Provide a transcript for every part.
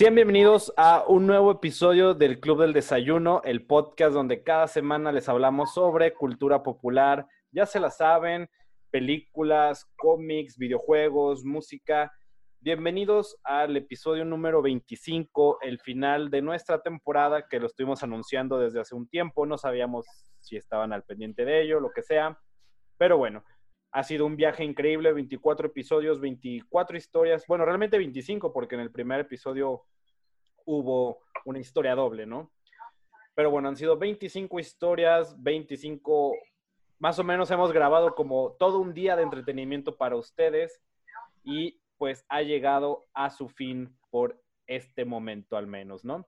Bienvenidos a un nuevo episodio del Club del Desayuno, el podcast donde cada semana les hablamos sobre cultura popular. Ya se la saben, películas, cómics, videojuegos, música. Bienvenidos al episodio número 25, el final de nuestra temporada que lo estuvimos anunciando desde hace un tiempo. No sabíamos si estaban al pendiente de ello, lo que sea. Pero bueno, ha sido un viaje increíble, 24 episodios, 24 historias. Bueno, realmente 25 porque en el primer episodio hubo una historia doble, ¿no? Pero bueno, han sido 25 historias, 25, más o menos hemos grabado como todo un día de entretenimiento para ustedes y pues ha llegado a su fin por este momento al menos, ¿no?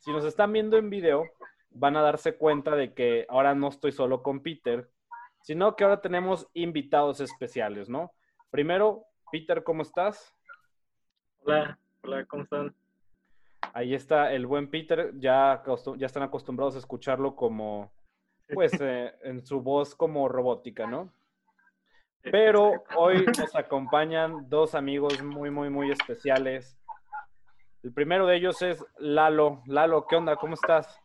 Si nos están viendo en video, van a darse cuenta de que ahora no estoy solo con Peter, sino que ahora tenemos invitados especiales, ¿no? Primero, Peter, ¿cómo estás? Hola, hola, ¿cómo están? Ahí está el buen Peter, ya, ya están acostumbrados a escucharlo como, pues, eh, en su voz como robótica, ¿no? Pero hoy nos acompañan dos amigos muy, muy, muy especiales. El primero de ellos es Lalo. Lalo, ¿qué onda? ¿Cómo estás?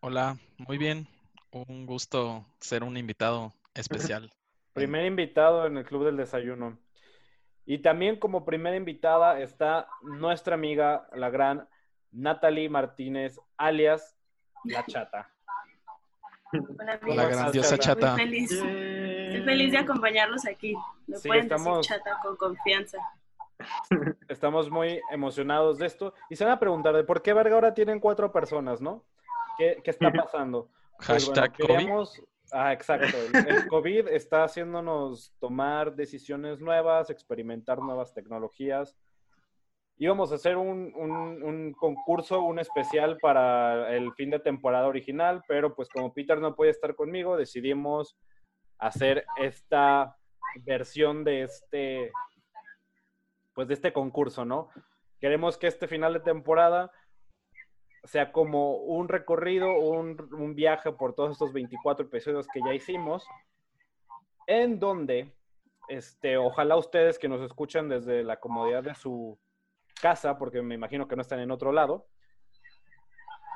Hola, muy bien. Un gusto ser un invitado especial. Primer invitado en el Club del Desayuno. Y también como primera invitada está nuestra amiga, la gran Natalie Martínez, alias La Chata. Hola, amigos. La grandiosa Chata. Muy feliz. Estoy feliz de acompañarlos aquí. Me Sí, pueden estamos- decir chata con confianza. Estamos muy emocionados de esto. Y se van a preguntar de por qué verga ahora tienen cuatro personas, ¿no? ¿Qué, qué está pasando? Pues bueno, Hashtag COVID. Ah, exacto. El, el COVID está haciéndonos tomar decisiones nuevas, experimentar nuevas tecnologías. Íbamos a hacer un, un- un concurso, un especial para el fin de temporada original, pero pues como Peter no puede estar conmigo, decidimos hacer esta versión de este, pues de este concurso, ¿no? Queremos que este final de temporada sea como un recorrido, un, viaje por todos estos 24 episodios que ya hicimos, en donde, este, ojalá ustedes que nos escuchan desde la comodidad de su casa, porque me imagino que no están en otro lado,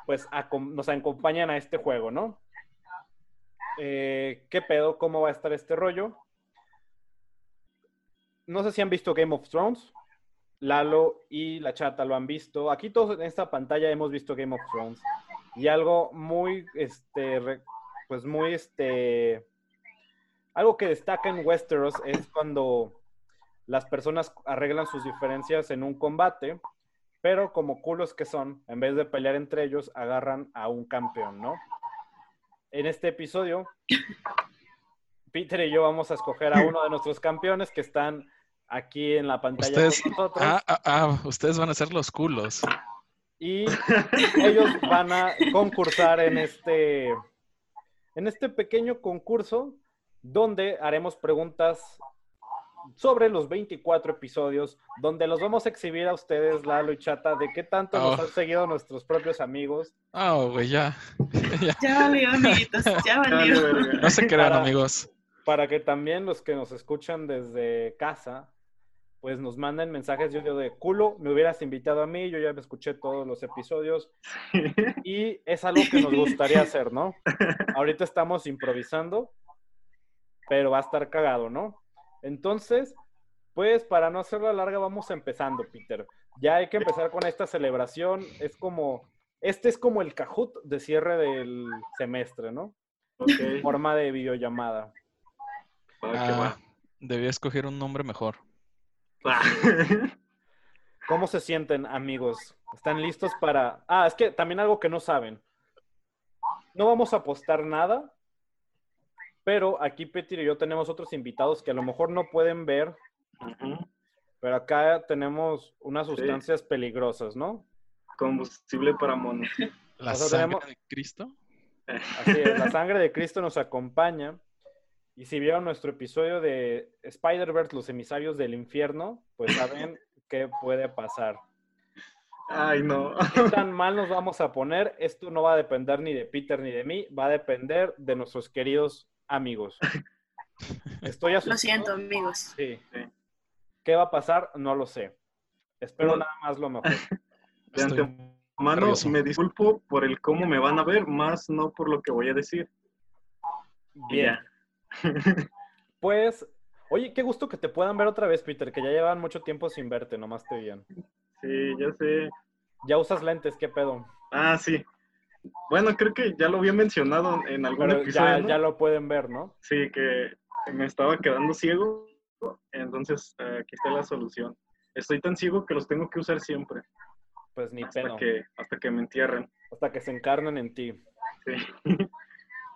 pues nos acompañan a este juego, ¿no? Eh, ¿Qué pedo? ¿Cómo va a estar este rollo? No sé si han visto Game of Thrones. Lalo y la chata lo han visto. Aquí todos en esta pantalla hemos visto Game of Thrones. Y algo muy, este, pues muy, este, algo que destaca en Westeros es cuando las personas arreglan sus diferencias en un combate, pero como culos que son, en vez de pelear entre ellos, agarran a un campeón, ¿no? En este episodio, Peter y yo vamos a escoger a uno de nuestros campeones que están aquí en la pantalla Ustedes, con nosotros. ah, ah, ah, ustedes van a ser los culos. y ellos van a concursar en este en este pequeño concurso donde haremos preguntas sobre los 24 episodios, donde los vamos a exhibir a ustedes, Lalo y Chata, de qué tanto nos Oh. han seguido nuestros propios amigos. Ah, güey, ya. ya. Ya valió, amiguitos. Ya valió. No se crean, Para- amigos. para que también los que nos escuchan desde casa, pues nos manden mensajes. Yo digo de culo, me hubieras invitado a mí, yo ya me escuché todos los episodios y es algo que nos gustaría hacer, ¿no? Ahorita estamos improvisando, pero va a estar cagado, ¿no? Entonces, pues para no hacerla larga, vamos empezando, Peter. Ya hay que empezar con esta celebración. Es como, este es como el cajut de cierre del semestre, ¿no? Ok, Forma de videollamada. Ah, va. debía escoger un nombre mejor. ¿Cómo se sienten, amigos? ¿Están listos para...? Ah, es que también algo que no saben. No vamos a apostar nada, pero aquí Peter y yo tenemos otros invitados que a lo mejor no pueden ver, pero acá tenemos unas Sí. sustancias peligrosas, ¿no? Combustible para monos. ¿La O sea, sangre tenemos- de Cristo? Así es, la sangre de Cristo nos acompaña. Y si vieron nuestro episodio de Spider-Verse, los emisarios del infierno, pues saben qué puede pasar. Ay, no. ¿Qué tan mal nos vamos a poner? Esto no va a depender ni de Peter ni de mí, va a depender de nuestros queridos amigos. Estoy asustado. Lo siento, amigos. Sí. Sí. ¿Qué va a pasar? No lo sé. Espero No. nada más lo mejor. De antemano me disculpo por el cómo me van a ver, más no por lo que voy a decir. Bien. Pues, oye, qué gusto que te puedan ver otra vez, Peter, que ya llevan mucho tiempo sin verte, nomás te veían. Sí, ya sé. Ya usas lentes, qué pedo. Ah, sí. Bueno, creo que ya lo había mencionado en algún Pero episodio. ya, ¿no? ya lo pueden ver, ¿no? Sí, que me estaba quedando ciego. Entonces, eh, aquí está la solución. Estoy tan ciego que los tengo que usar siempre. Pues ni Hasta pedo. que, hasta que me entierren. Hasta que se encarnen en ti. Sí.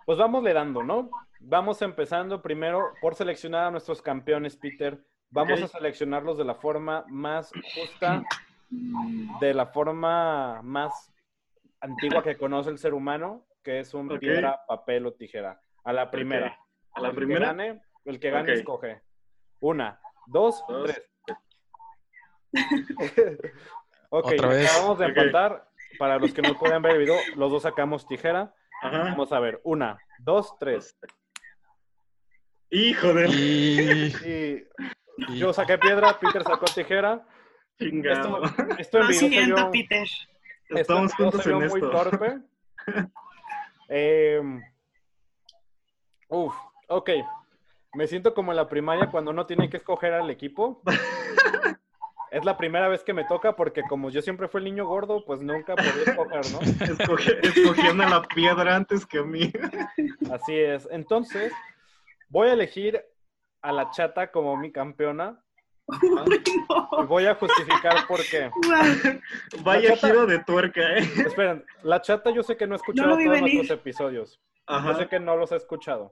Pues vamos le dando, ¿no? Vamos empezando primero por seleccionar a nuestros campeones, Peter. Vamos a seleccionarlos de la forma más justa, de la forma más antigua que conoce el ser humano, que es un piedra, papel o tijera. A la primera. A la El primera. Que gane, el que gane escoge. Una, dos, Dos. tres. ok, Otra vez. acabamos de empatar. Para los que no puedan ver el video, los dos sacamos tijera. Ajá. Vamos a ver. Una, dos, tres. Hijo de Y, yo saqué piedra, Peter sacó tijera. chingado. Esto, esto en vio, Peter. esto Estamos juntos en muy esto. torpe. Em, uf, ok. Me siento como en la primaria cuando uno tiene que escoger al equipo. Es la primera vez que me toca porque como yo siempre fui el niño gordo, pues nunca podía escoger, ¿no? Escoge- a la piedra antes que a mí. Así es. Entonces, voy a elegir a la chata como mi campeona Uy, y no. voy a justificar por qué. Vaya chata- giro de tuerca, ¿eh? Esperen, la chata yo sé que no ha escuchado vi todos venir. nuestros episodios. Yo Ajá. sé que no los he escuchado.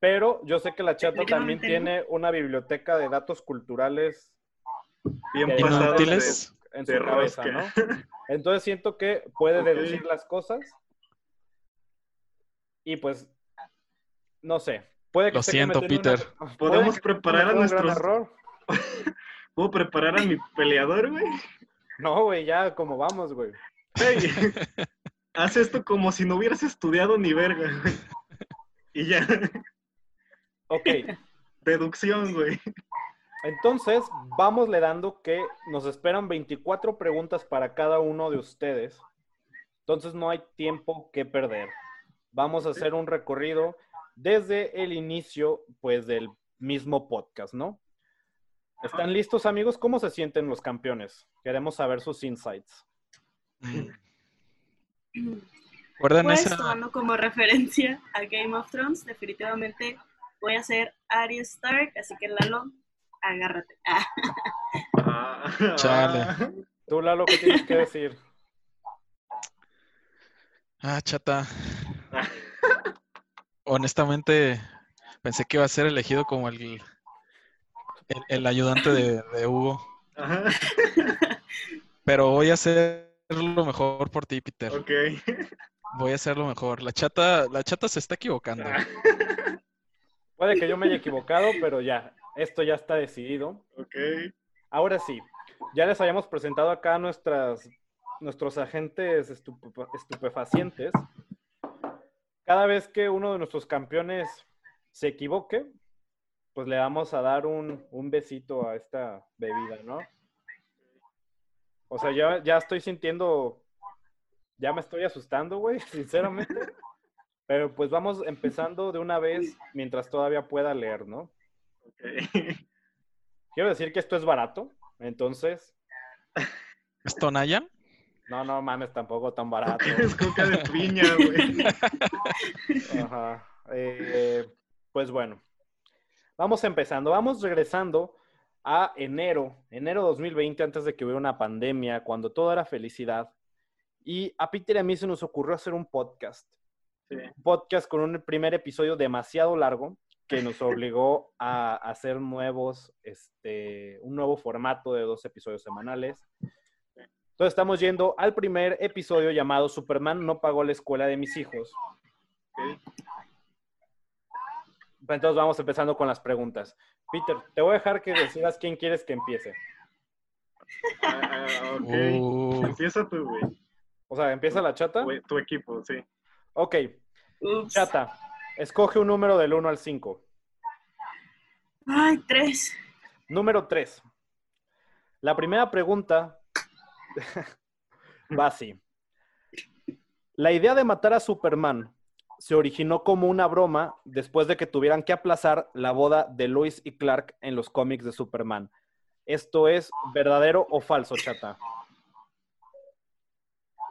Pero yo sé que la chata también tiene una biblioteca de datos culturales Bien en de su cabeza, ¿no? Entonces siento que puede deducir las cosas. Y pues, no sé. Puede que Lo siento, una- Peter. Podemos preparar a nuestros- error. ¿Puedo preparar a mi peleador, güey? No, güey, ya como vamos, güey. Ey, haz esto como si no hubieras estudiado ni verga, güey. Y ya, Ok, deducción, güey. Entonces vamosle dando que nos esperan 24 preguntas para cada uno de ustedes. Entonces no hay tiempo que perder. Vamos a hacer un recorrido desde el inicio, pues, del mismo podcast, ¿no? ¿Están listos, amigos? ¿Cómo se sienten los campeones? Queremos saber sus insights. ¿Recuerdan Pues esa? tomando como referencia a Game of Thrones, definitivamente voy a ser Arya Stark, así que Lalo, agárrate. Ah, Ah, Chale. ah. Tú, Lalo, ¿qué tienes que decir? Ah, chata. Honestamente, pensé que iba a ser elegido como el, el, el ayudante de, de Hugo. Ajá, Pero voy a hacer lo mejor por ti, Peter. ok. Voy a hacer lo mejor. La chata, la chata se está equivocando. Puede que yo me haya equivocado, pero ya, esto ya está decidido. Ok. Ahora sí, ya les habíamos presentado acá nuestras, nuestros agentes estupe- estupefacientes. Cada vez que uno de nuestros campeones se equivoque, pues le vamos a dar un, un besito a esta bebida, ¿no? O sea, ya, ya estoy sintiendo, ya me estoy asustando, güey, sinceramente. Pero pues vamos empezando de una vez mientras todavía pueda leer, ¿no? Quiero decir que esto es barato, entonces, ¿Es Tonayan? no, no mames, tampoco tan barato. Es coca de piña, güey. Ajá. Eh, pues bueno, vamos empezando, vamos regresando a enero, enero 2020, antes de que hubiera una pandemia, cuando todo era felicidad. Y a Peter y a mí se nos ocurrió hacer un podcast. Sí. Un podcast con un primer episodio demasiado largo que nos obligó a hacer nuevos, este, un nuevo formato de dos episodios semanales. Entonces estamos yendo al primer episodio llamado Superman no pagó la escuela de mis hijos. Ok. Entonces vamos empezando con las preguntas. Peter, te voy a dejar que decidas quién quieres que empiece. Ah, ok. Uh, Empieza tú, güey. O sea, ¿empieza la chata? Tu equipo, sí. Ok, ups. chata, escoge un número del 1 al 5. Ay, tres. Número 3. La primera pregunta Va así. La idea de matar a Superman se originó como una broma después de que tuvieran que aplazar la boda de Lois y Clark en los cómics de Superman. ¿Esto es verdadero o falso, chata?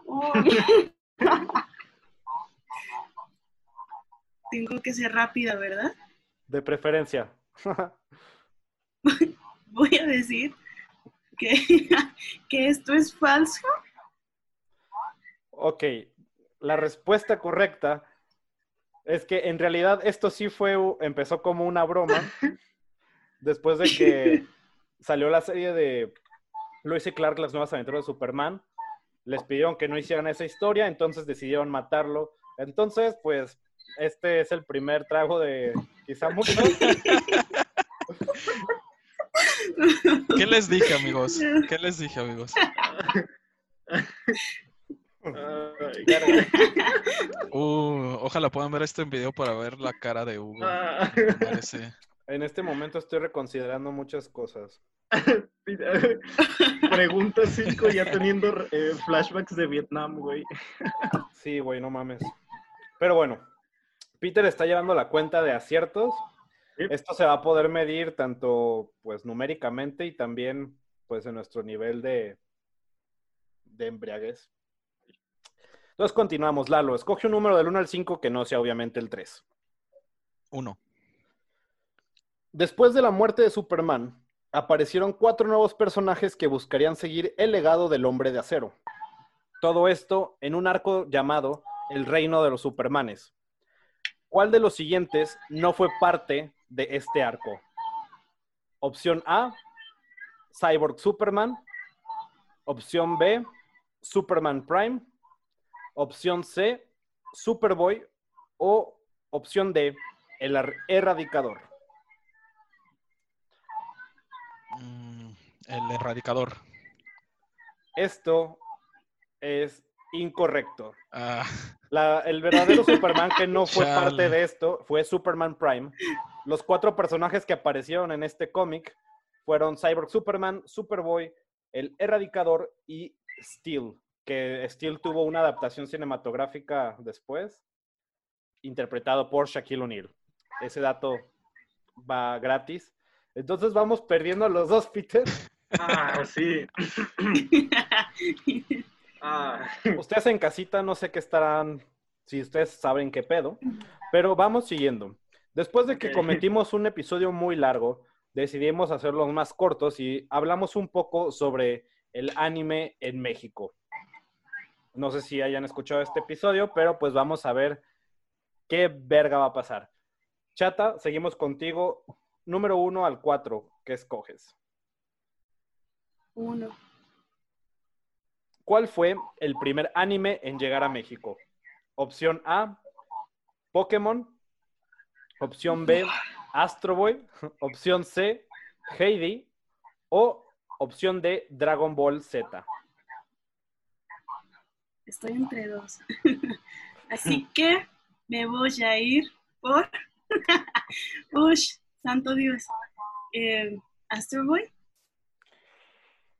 Tengo que ser rápida, ¿verdad? De preferencia. Voy a decir que, que esto es falso. ok, la respuesta correcta es que en realidad esto sí fue, empezó como una broma después de que salió la serie de Lois y Clark, las nuevas aventuras de Superman. Les pidieron que no hicieran esa historia, entonces decidieron matarlo. Entonces, pues, este es el primer trago de quizá mucho. ¿Qué les dije, amigos? ¿Qué les dije, amigos? Uh, ojalá puedan ver esto en video para ver la cara de Hugo. ah. Parece- En este momento estoy reconsiderando muchas cosas. Pregunta 5 ya teniendo eh, flashbacks de Vietnam, güey. Sí, güey, no mames. Pero bueno, Peter está llevando la cuenta de aciertos. Sí. Esto se va a poder medir tanto, pues, numéricamente y también, pues, en nuestro nivel de, de embriaguez. Entonces continuamos, Lalo. Escoge un número del 1 al 5 que no sea obviamente el 3. Uno. Después de la muerte de Superman, aparecieron cuatro nuevos personajes que buscarían seguir el legado del hombre de acero. Todo esto en un arco llamado El Reino de los Supermanes. ¿Cuál de los siguientes no fue parte de este arco? Opción A, Cyborg Superman. Opción B, Superman Prime. Opción C, Superboy. O opción D, El Erradicador. Mm, el erradicador. Esto es incorrecto. Ah, La- el verdadero Superman que no fue Chale. parte de esto fue Superman Prime. Los cuatro personajes que aparecieron en este cómic fueron Cyborg Superman, Superboy, el Erradicador y Steel, que Steel tuvo una adaptación cinematográfica después, interpretado por Shaquille O'Neal. Ese dato va gratis. Entonces vamos perdiendo a los dos, Peter. Ah, sí. Ah, Ustedes en casita no sé qué estarán, si ustedes saben qué pedo, pero vamos siguiendo. Después de que cometimos un episodio muy largo, decidimos hacerlos más cortos y hablamos un poco sobre el anime en México. No sé si hayan escuchado este episodio, pero pues vamos a ver qué verga va a pasar. Chata, seguimos contigo. Número uno al cuatro, ¿qué escoges? Uno. ¿Cuál fue el primer anime en llegar a México? Opción A, Pokémon. Opción B, Astro Boy. Opción C, Heidi. O opción D, Dragon Ball Z. Estoy entre dos. Así que me voy a ir por. Ush, santo Dios. Eh, Astro Boy.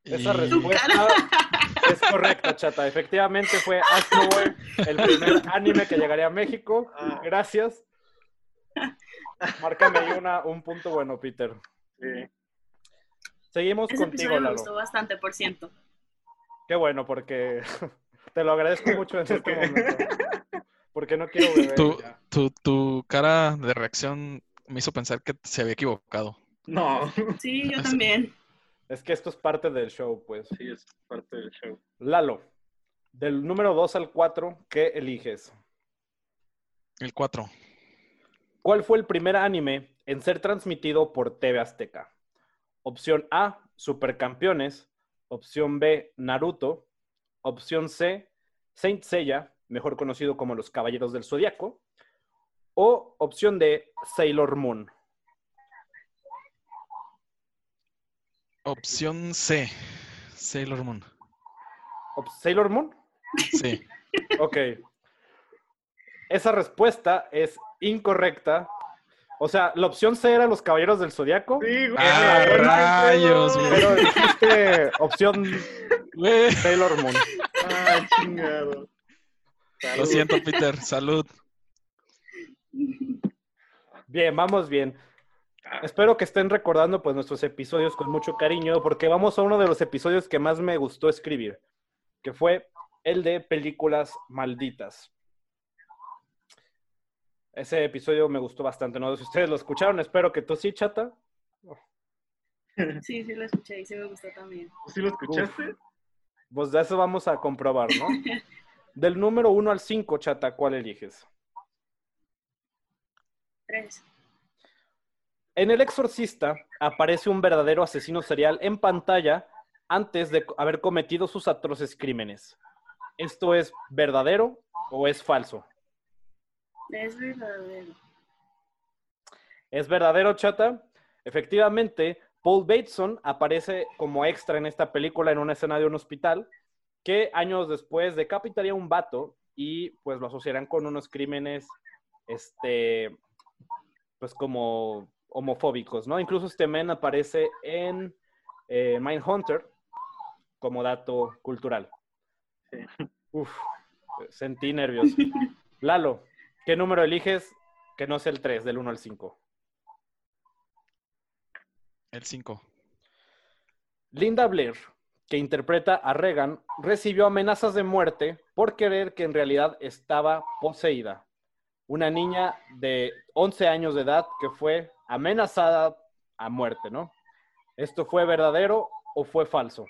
Esa respuesta es correcta, chata. Efectivamente fue Astro Boy el primer anime que llegaría a México. Gracias. Márcame ahí una, un punto bueno, Peter. sí. Seguimos Ese contigo, episodio me Lalo. gustó bastante, por ciento. Qué bueno, porque te lo agradezco mucho en este momento. Porque no quiero beber. Tu, tu, tu cara de reacción me hizo pensar que se había equivocado. No, Sí, yo también. Es que esto es parte del show, pues. sí, es parte del show. Lalo, del número 2 al 4, ¿qué eliges? El 4. ¿Cuál fue el primer anime en ser transmitido por TV Azteca? Opción A, Supercampeones. Opción B, Naruto. Opción C, Saint Seiya, mejor conocido como Los Caballeros del Zodiaco. O opción D, Sailor Moon. Opción C. Sailor Moon. ¿Sailor Moon? Sí. Ok. Esa respuesta es incorrecta. O sea, la opción C era los Caballeros del Zodiaco. Sí, güey. Ah, güey, rayos, güey. Pero dijiste opción Güey, Sailor Moon. Ah, chingado. Lo siento, Peter. Salud. Bien, vamos bien. Espero que estén recordando pues nuestros episodios con mucho cariño, porque vamos a uno de los episodios que más me gustó escribir, que fue el de películas malditas. Ese episodio me gustó bastante, ¿no? Si ustedes lo escucharon, espero que tú sí, chata. Sí, sí lo escuché y sí me gustó también. ¿Sí lo escuchaste? Pues de eso vamos a comprobar, ¿no? Del número 1 al 5, chata, ¿cuál eliges? Tres. En El Exorcista aparece un verdadero asesino serial en pantalla antes de haber cometido sus atroces crímenes. ¿Esto es verdadero o es falso? Es verdadero. ¿Es verdadero, chata? Efectivamente, Paul Bateson aparece como extra en esta película en una escena de un hospital que años después decapitaría a un vato y pues lo asociarán con unos crímenes, este, pues como homofóbicos, ¿no? Incluso este men aparece en eh, Mindhunter como dato cultural. Sí. Uf, sentí nervios. Lalo, ¿qué número eliges que no sea el 3, del 1 al 5? El 5. Linda Blair, que interpreta a Regan, recibió amenazas de muerte por creer que en realidad estaba poseída. Una niña de 11 años de edad que fue amenazada a muerte, ¿no? ¿Esto fue verdadero o fue falso?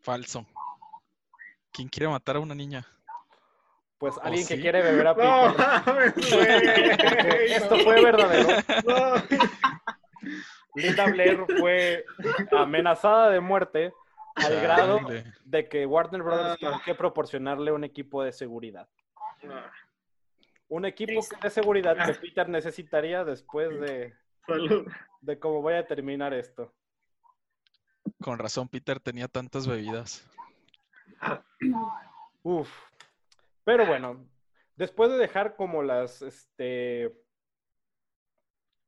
Falso. ¿Quién quiere matar a una niña? Pues alguien que sí? quiere beber a No, Peter. mames, güey. Esto no. fue verdadero. No. Linda Blair fue amenazada de muerte al grado de que Warner Brothers Ah. tuvo que proporcionarle un equipo de seguridad. Un equipo de seguridad que Peter necesitaría después de, Salud. de cómo voy a terminar esto. Con razón, Peter tenía tantas bebidas. Uf. Pero bueno, después de dejar como las, este,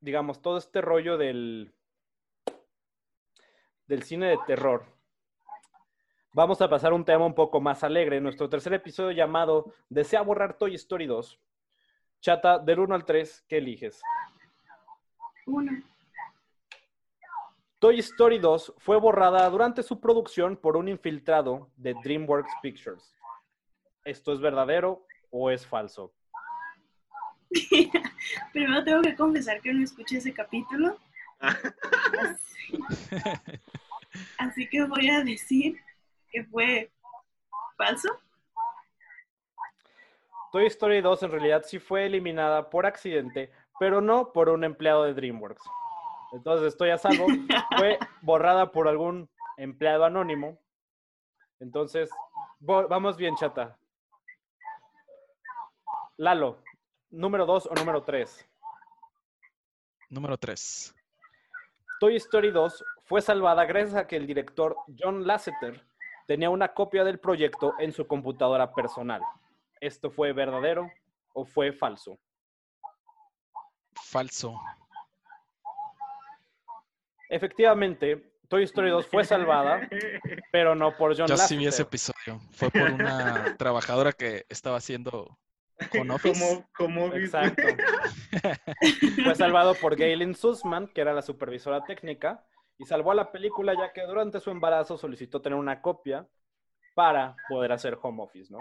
digamos, todo este rollo del, del cine de terror, vamos a pasar a un tema un poco más alegre. Nuestro tercer episodio llamado Desea borrar Toy Story 2. Chata, del 1 al 3, ¿qué eliges? Uno. Toy Story 2 fue borrada durante su producción por un infiltrado de DreamWorks Pictures. ¿Esto es verdadero o es falso? Primero tengo que confesar que no escuché ese capítulo. Así, así que voy a decir que fue falso. Toy Story 2 en realidad sí fue eliminada por accidente, pero no por un empleado de DreamWorks. Entonces estoy a salvo. Fue borrada por algún empleado anónimo. Entonces, vamos bien, chata. Lalo, número 2 o número 3. Número 3. Toy Story 2 fue salvada gracias a que el director John Lasseter tenía una copia del proyecto en su computadora personal. ¿Esto fue verdadero o fue falso? Falso. Efectivamente, Toy Story 2 fue salvada, pero no por John Yo sí Lasseter. vi ese episodio. Fue por una trabajadora que estaba haciendo con Office. Como. Exacto. Fue salvado por Galen Sussman, que era la supervisora técnica, y salvó a la película ya que durante su embarazo solicitó tener una copia para poder hacer home office, ¿no?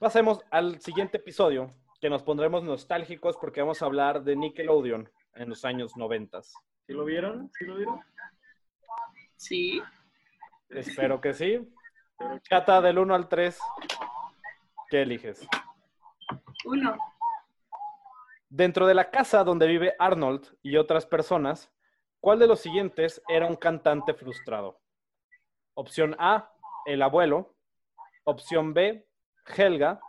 Pasemos al siguiente episodio, que nos pondremos nostálgicos porque vamos a hablar de Nickelodeon en los años 90. ¿Sí lo vieron? ¿Sí lo vieron? Sí. Espero que sí. Chata del 1 al 3, ¿qué eliges? Uno. Dentro de la casa donde vive Arnold y otras personas, ¿cuál de los siguientes era un cantante frustrado? Opción A, el abuelo. Opción B, Helga.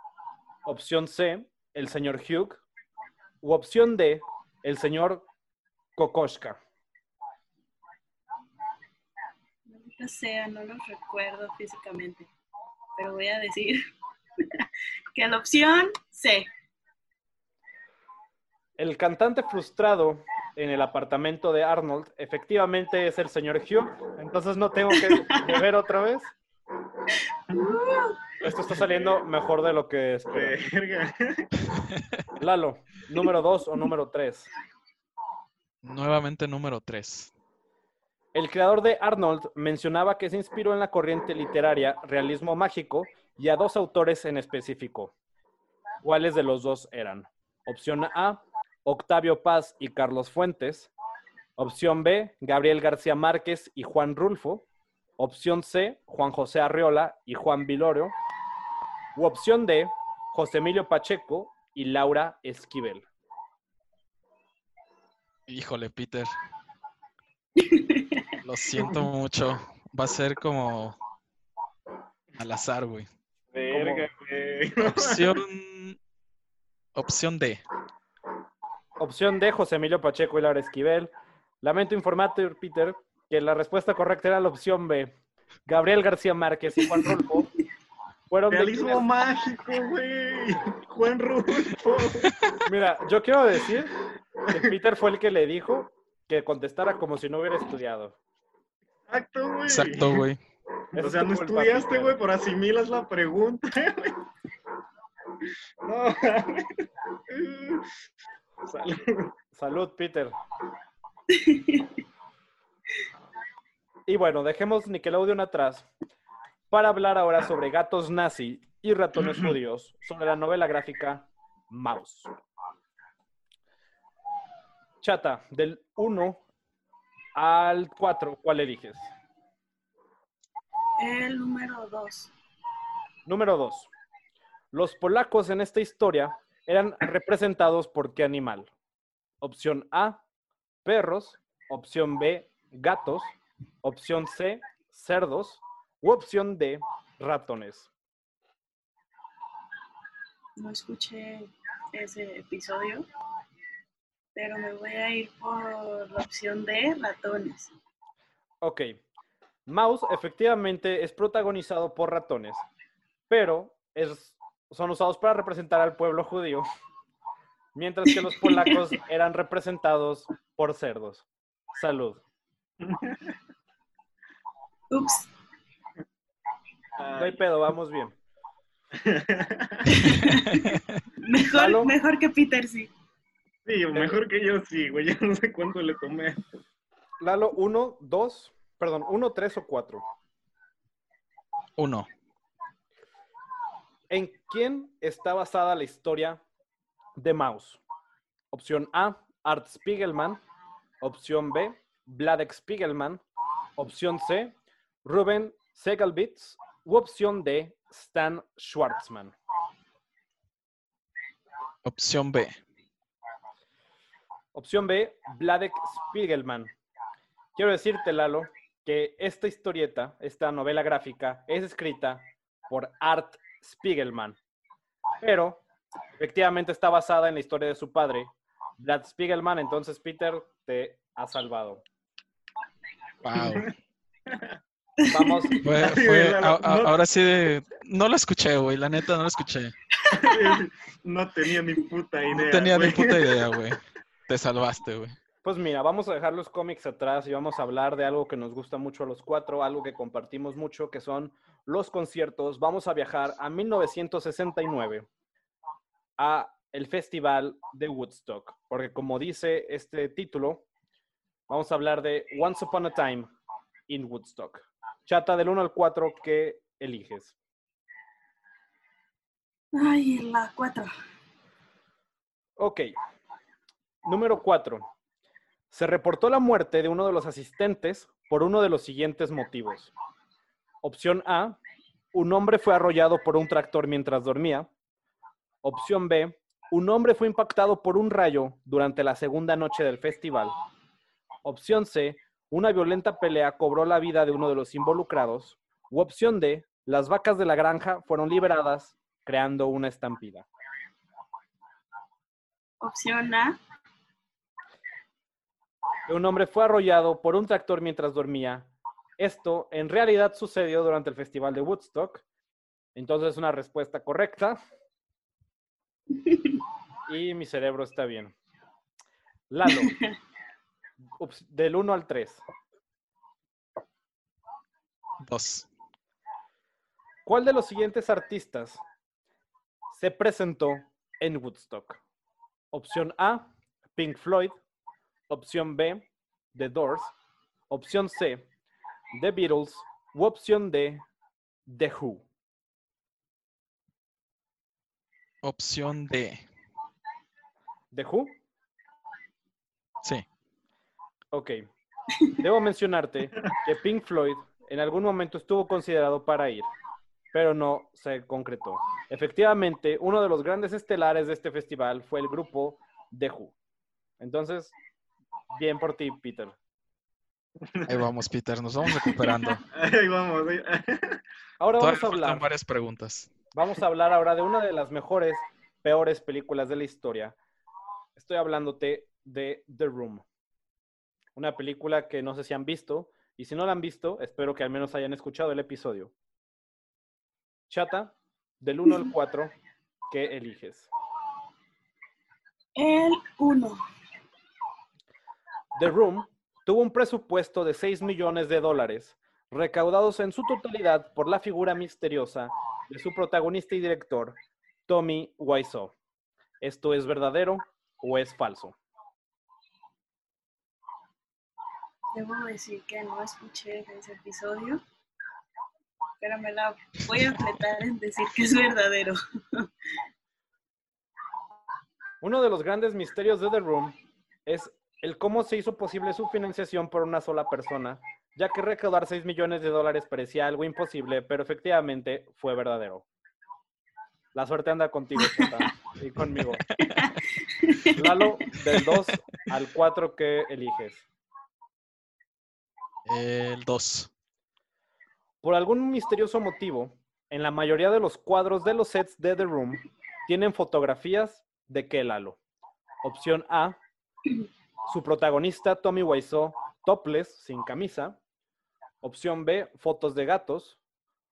Opción C, el señor Hugh. U opción D, el señor Kokoschka. Maldita sea, no los recuerdo físicamente. Pero voy a decir que la opción C. El cantante frustrado en el apartamento de Arnold efectivamente es el señor Hugh. Entonces no tengo que ver otra vez. Esto está saliendo mejor de lo que esperé. Verga. Lalo, número dos o número tres. Nuevamente número 3. El creador de Arnold mencionaba que se inspiró en la corriente literaria realismo mágico y a dos autores en específico. ¿Cuáles de los dos eran? Opción A, Octavio Paz y Carlos Fuentes. Opción B, Gabriel García Márquez y Juan Rulfo. Opción C, Juan José Arriola y Juan Vilorio. U opción D, José Emilio Pacheco y Laura Esquivel. Híjole, Peter. Lo siento mucho. Va a ser como al azar, güey. Verga, güey. Opción. Opción D. Opción D, José Emilio Pacheco y Laura Esquivel. Lamento informate, Peter, que la respuesta correcta era la opción B. Gabriel García Márquez y Juan Rulfo fueron Realismo quienes- mágico, güey. Juan Rulfo. Mira, yo quiero decir que Peter fue el que le dijo que contestara como si no hubiera estudiado. Exacto, güey. Exacto, güey. O sea, no estudiaste, güey, por asimilas la pregunta, güey. No. Salud, Peter. Y bueno, dejemos Nickelodeon atrás para hablar ahora sobre gatos nazi y ratones judíos, sobre la novela gráfica Mouse. Chata, del 1 al 4, ¿cuál eliges? El número 2. Número 2. Los polacos en esta historia eran representados por qué animal? Opción A, perros. Opción B, gatos. Opción C, cerdos. U opción D, ratones. No escuché ese episodio, pero me voy a ir por la opción de ratones. Ok. Mouse efectivamente es protagonizado por ratones, pero es- son usados para representar al pueblo judío, mientras que los polacos eran representados por cerdos. Salud. Ups. No hay pedo, vamos bien. Mejor, mejor que Peter, sí. Sí, mejor que yo sí, güey. Ya no sé cuánto le tomé. Lalo, uno, dos, perdón, uno, tres o cuatro. Uno. ¿En quién está basada la historia de Mouse? Opción A, Art Spiegelman. Opción B, Vladek Spiegelman. Opción C, Ruben Segalbitz. U opción D, Stan Schwartzman. Opción B. Opción B, Vladek Spiegelman. Quiero decirte, Lalo, que esta historieta, esta novela gráfica, es escrita por Art Spiegelman. Pero efectivamente está basada en la historia de su padre, Vlad Spiegelman. Entonces, Peter, te ha salvado. Wow. Vamos, Fue, fue- a- a- no- ahora sí de- no lo escuché, güey. La neta no lo escuché. No tenía ni puta idea. No tenía ni puta idea, güey. Te salvaste, güey. pues mira, vamos a dejar los cómics atrás y vamos a hablar de algo que nos gusta mucho a los cuatro, algo que compartimos mucho, que son los conciertos. Vamos a viajar a 1969 a el Festival de Woodstock, porque como dice este título, vamos a hablar de Once Upon a Time in Woodstock. Chata del 1 al 4, ¿qué eliges? Ay, la 4. Ok. Número 4. Se reportó la muerte de uno de los asistentes por uno de los siguientes motivos. Opción A. Un hombre fue arrollado por un tractor mientras dormía. Opción B. Un hombre fue impactado por un rayo durante la segunda noche del festival. Opción C. Una violenta pelea cobró la vida de uno de los involucrados. U opción D. Las vacas de la granja fueron liberadas, creando una estampida. Opción A. un hombre fue arrollado por un tractor mientras dormía. Esto en realidad sucedió durante el Festival de Woodstock. Entonces, una respuesta correcta. Y mi cerebro está bien. Lalo. Del 1 al 3. Dos. ¿Cuál de los siguientes artistas se presentó en Woodstock? Opción A, Pink Floyd. Opción B, The Doors. Opción C, The Beatles. U opción D, The Who. Opción D. ¿The Who? Sí. Ok. Debo mencionarte que Pink Floyd en algún momento estuvo considerado para ir, pero no se concretó. Efectivamente, uno de los grandes estelares de este festival fue el grupo The Who. Entonces, bien por ti, Peter. Ahí vamos, Peter. Nos vamos recuperando. Ahí vamos. ahí- Ahora Todavía vamos a hablar. varias preguntas. Vamos a hablar ahora de una de las mejores, peores películas de la historia. Estoy hablándote de The Room. Una película que no sé si han visto, y si no la han visto, espero que al menos hayan escuchado el episodio. Chata, del 1 al 4, ¿qué eliges? El 1. The Room tuvo un presupuesto de 6 millones de dólares, recaudados en su totalidad por la figura misteriosa de su protagonista y director, Tommy Wiseau. ¿Esto es verdadero o es falso? Debo decir que no escuché ese episodio, pero me la voy a fletar en decir que es verdadero. Uno de los grandes misterios de The Room es el cómo se hizo posible su financiación por una sola persona, ya que recaudar 6 millones de dólares parecía algo imposible, pero efectivamente fue verdadero. La suerte anda contigo, Chata, y conmigo. Lalo, del 2 al 4, ¿qué eliges? El 2. Por algún misterioso motivo, en la mayoría de los cuadros de los sets de The Room tienen fotografías de qué Lalo. Opción A, su protagonista Tommy Wiseau topless, sin camisa. Opción B, fotos de gatos.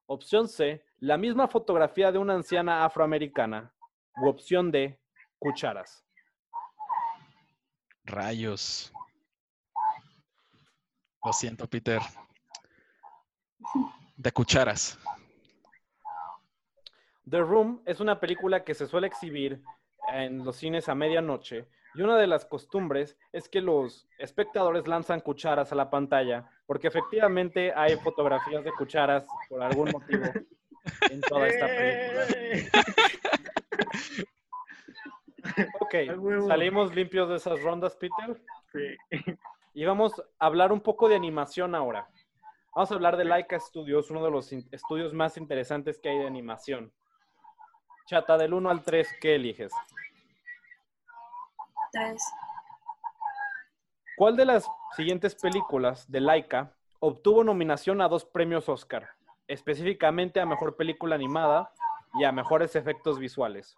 Opción C, la misma fotografía de una anciana afroamericana. U opción D, cucharas. Rayos. Lo siento, Peter. De cucharas. The Room es una película que se suele exhibir en los cines a medianoche y una de las costumbres es que los espectadores lanzan cucharas a la pantalla porque efectivamente hay fotografías de cucharas por algún motivo en toda esta película. Ok, salimos limpios de esas rondas, Peter, Sí. Y vamos a hablar un poco de animación ahora. Vamos a hablar de Laika Studios, uno de los estudios más interesantes que hay de animación. Chata, del 1 al 3, ¿qué eliges? 3. ¿Cuál de las siguientes películas de Laika obtuvo nominación a dos premios Oscar? Específicamente a Mejor Película Animada y a Mejores Efectos Visuales.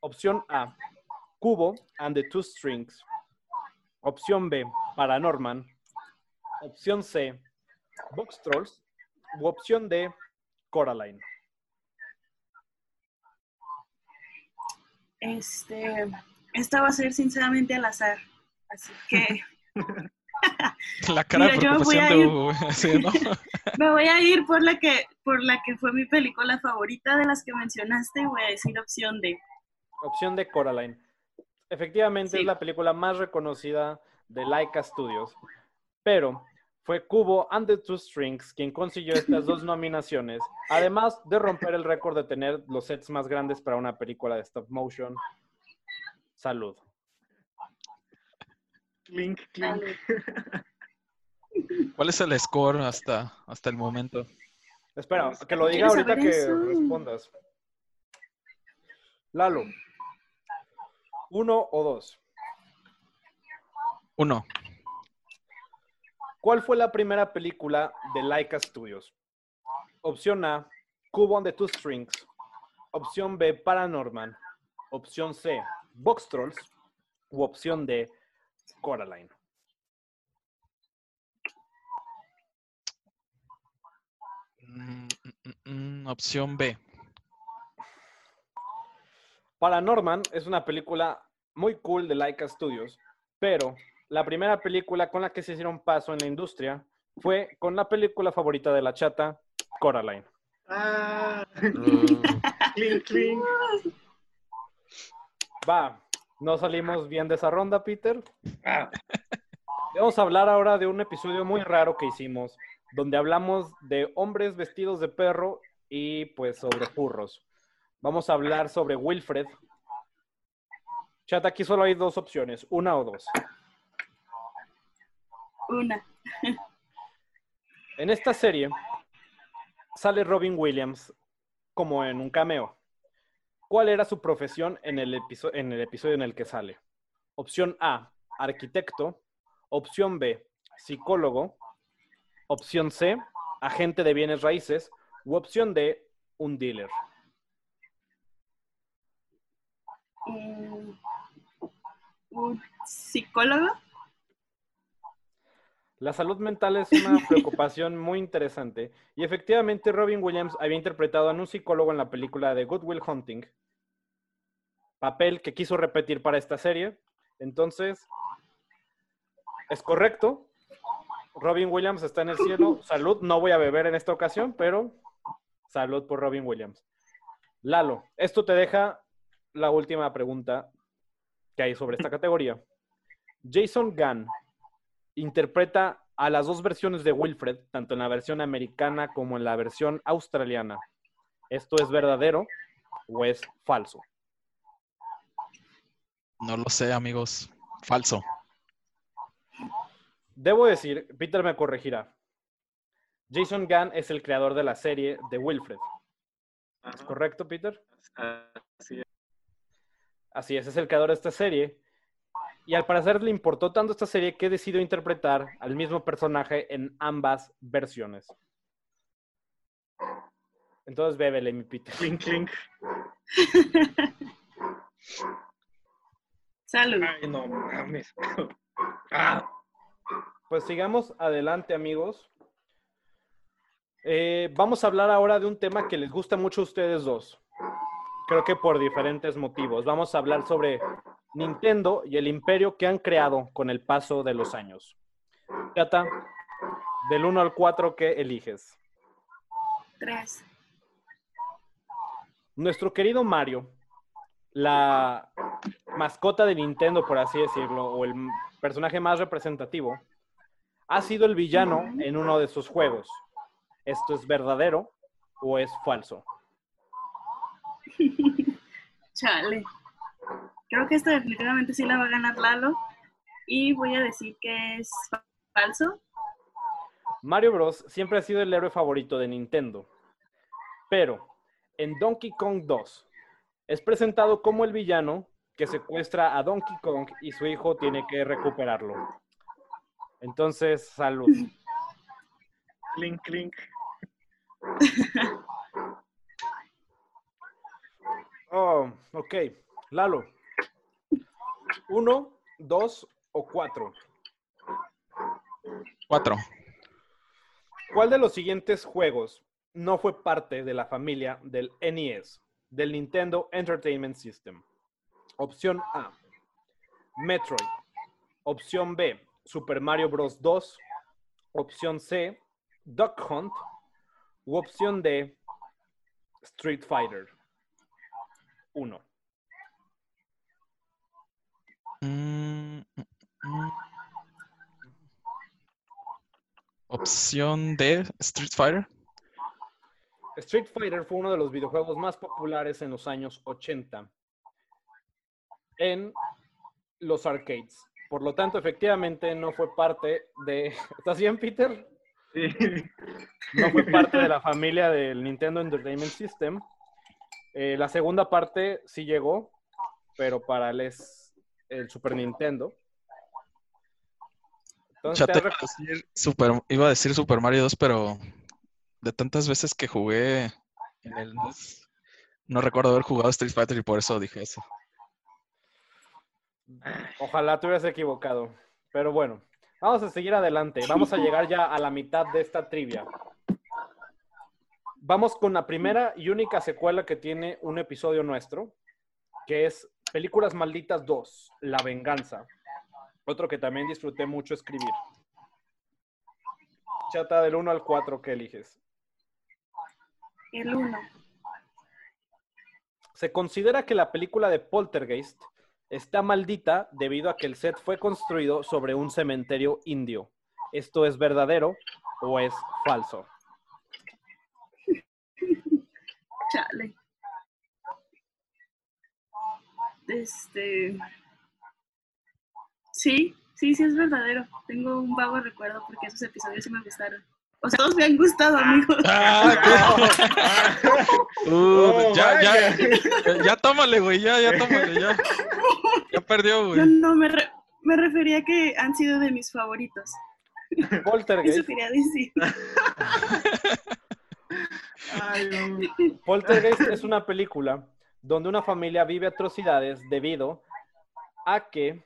Opción A, Cubo and the Two Strings. Opción B, Paranorman. Opción C, Box Trolls. U opción D, Coraline. Este, esta va a ser sinceramente al azar. Así que La cara Mira, de yo me voy preocupación a de ir- Hugo. Sí, ¿no? me voy a ir por la que por la que fue mi película favorita de las que mencionaste y voy a decir opción D. Opción de Coraline. Efectivamente Sí. es la película más reconocida de Laika Studios, pero fue Kubo and the Two Strings quien consiguió estas dos nominaciones, además de romper el récord de tener los sets más grandes para una película de stop motion. Salud. Clink, clink. ¿Cuál es el score hasta, hasta el momento? Espera, que lo diga ¿Quieres ahorita que respondas. Lalo. ¿Uno o dos? Uno. ¿Cuál fue la primera película de Laika Studios? Opción A, Cubo on the Two Strings. Opción B, Paranorman. Opción C, Box Trolls. U opción D, Coraline. Mm, mm, mm, opción B. Paranorman es una película muy cool de Laika Studios, pero la primera película con la que se hicieron paso en la industria fue con la película favorita de la chata, Coraline. Ah, Uh, clink, clink. Va, no salimos bien de esa ronda, Peter. Ah, Vamos a hablar ahora de un episodio muy raro que hicimos, donde hablamos de hombres vestidos de perro y pues sobre furros. Vamos a hablar sobre Wilfred. Chat, aquí solo hay dos opciones, una o dos. Una. En esta serie sale Robin Williams como en un cameo. ¿Cuál era su profesión en el, en el episodio en el que sale? Opción A, arquitecto. Opción B, psicólogo. Opción C, agente de bienes raíces. U opción D, un dealer. ¿Un psicólogo? La salud mental es una preocupación muy interesante y efectivamente Robin Williams había interpretado a un psicólogo en la película de Good Will Hunting, papel que quiso repetir para esta serie. Entonces, es correcto. Robin Williams está en el cielo. Salud, no voy a beber en esta ocasión, pero salud por Robin Williams. Lalo, esto te deja la última pregunta que hay sobre esta categoría. Jason Gunn interpreta a las dos versiones de Wilfred, tanto en la versión americana como en la versión australiana. ¿Esto es verdadero o es falso? no lo sé, amigos. Falso. Debo decir, Peter me corregirá. Jason Gunn es el creador de la serie de Wilfred. ¿Es correcto, Peter? Así es. Así es, es el creador de esta serie. Y al parecer le importó tanto esta serie que decidió interpretar al mismo personaje en ambas versiones. Entonces, bébele, mi Peter. Clink, clink. Salud. Ay, no mames. Ah, Pues sigamos adelante, amigos. Eh, vamos a hablar ahora de un tema que les gusta mucho a ustedes dos. Creo que por diferentes motivos. Vamos a hablar sobre Nintendo y el imperio que han creado con el paso de los años. Cata, del 1 al 4, ¿qué eliges? Tres. Nuestro querido Mario, la mascota de Nintendo, por así decirlo, o el personaje más representativo, ha sido el villano en uno de sus juegos. ¿Esto es verdadero o es falso? Chale. Creo que esta definitivamente sí la va a ganar Lalo. Y voy a decir que es fa- falso. Mario Bros. siempre ha sido el héroe favorito de Nintendo. Pero en Donkey Kong 2 es presentado como el villano que secuestra a Donkey Kong y su hijo tiene que recuperarlo. Entonces, salud. clink, clink. Oh, ok. Lalo. ¿Uno, dos o cuatro? Cuatro. ¿Cuál de los siguientes juegos no fue parte de la familia del NES, del Nintendo Entertainment System? Opción A, Metroid. Opción B, Super Mario Bros. 2. Opción C, Duck Hunt. U opción D, Street Fighter 1. Mm, mm, mm. Opción D, Street Fighter. Street Fighter fue uno de los videojuegos más populares en los años 80 en los arcades. Por lo tanto, efectivamente, no fue parte de... ¿Estás bien, Peter? Sí. No fue parte de la familia del Nintendo Entertainment System. Eh, la segunda parte sí llegó, pero para él es el Super Nintendo. Entonces, Ya te te has iba a decir Super, iba a decir Super Mario 2, pero de tantas veces que jugué en el NES, no recuerdo haber jugado Street Fighter y por eso dije eso. Ojalá te hubieras equivocado. Pero bueno, vamos a seguir adelante. Vamos a llegar ya a la mitad de esta trivia. Vamos con la primera y única secuela que tiene un episodio nuestro, que es Películas Malditas 2, La Venganza. Otro que también disfruté mucho escribir. Chata, del 1 al 4, ¿qué eliges? El uno. Se considera que la película de Poltergeist está maldita debido a que el set fue construido sobre un cementerio indio. ¿Esto es verdadero o es falso? Chale. Este. Sí, sí, sí es verdadero. Tengo un vago recuerdo porque esos episodios sí me gustaron. O sea, todos me han gustado, amigos. Ah, ¿qué? Uh, Oh, ya, ya, vaya. ya, ya tómale, güey, ya, ya tómale, ya. Ya perdió, No, güey. no, me, re- me refería a que han sido de mis favoritos. Eso Poltergeist, quería decir. Ay, no. Poltergeist es una película donde una familia vive atrocidades debido a que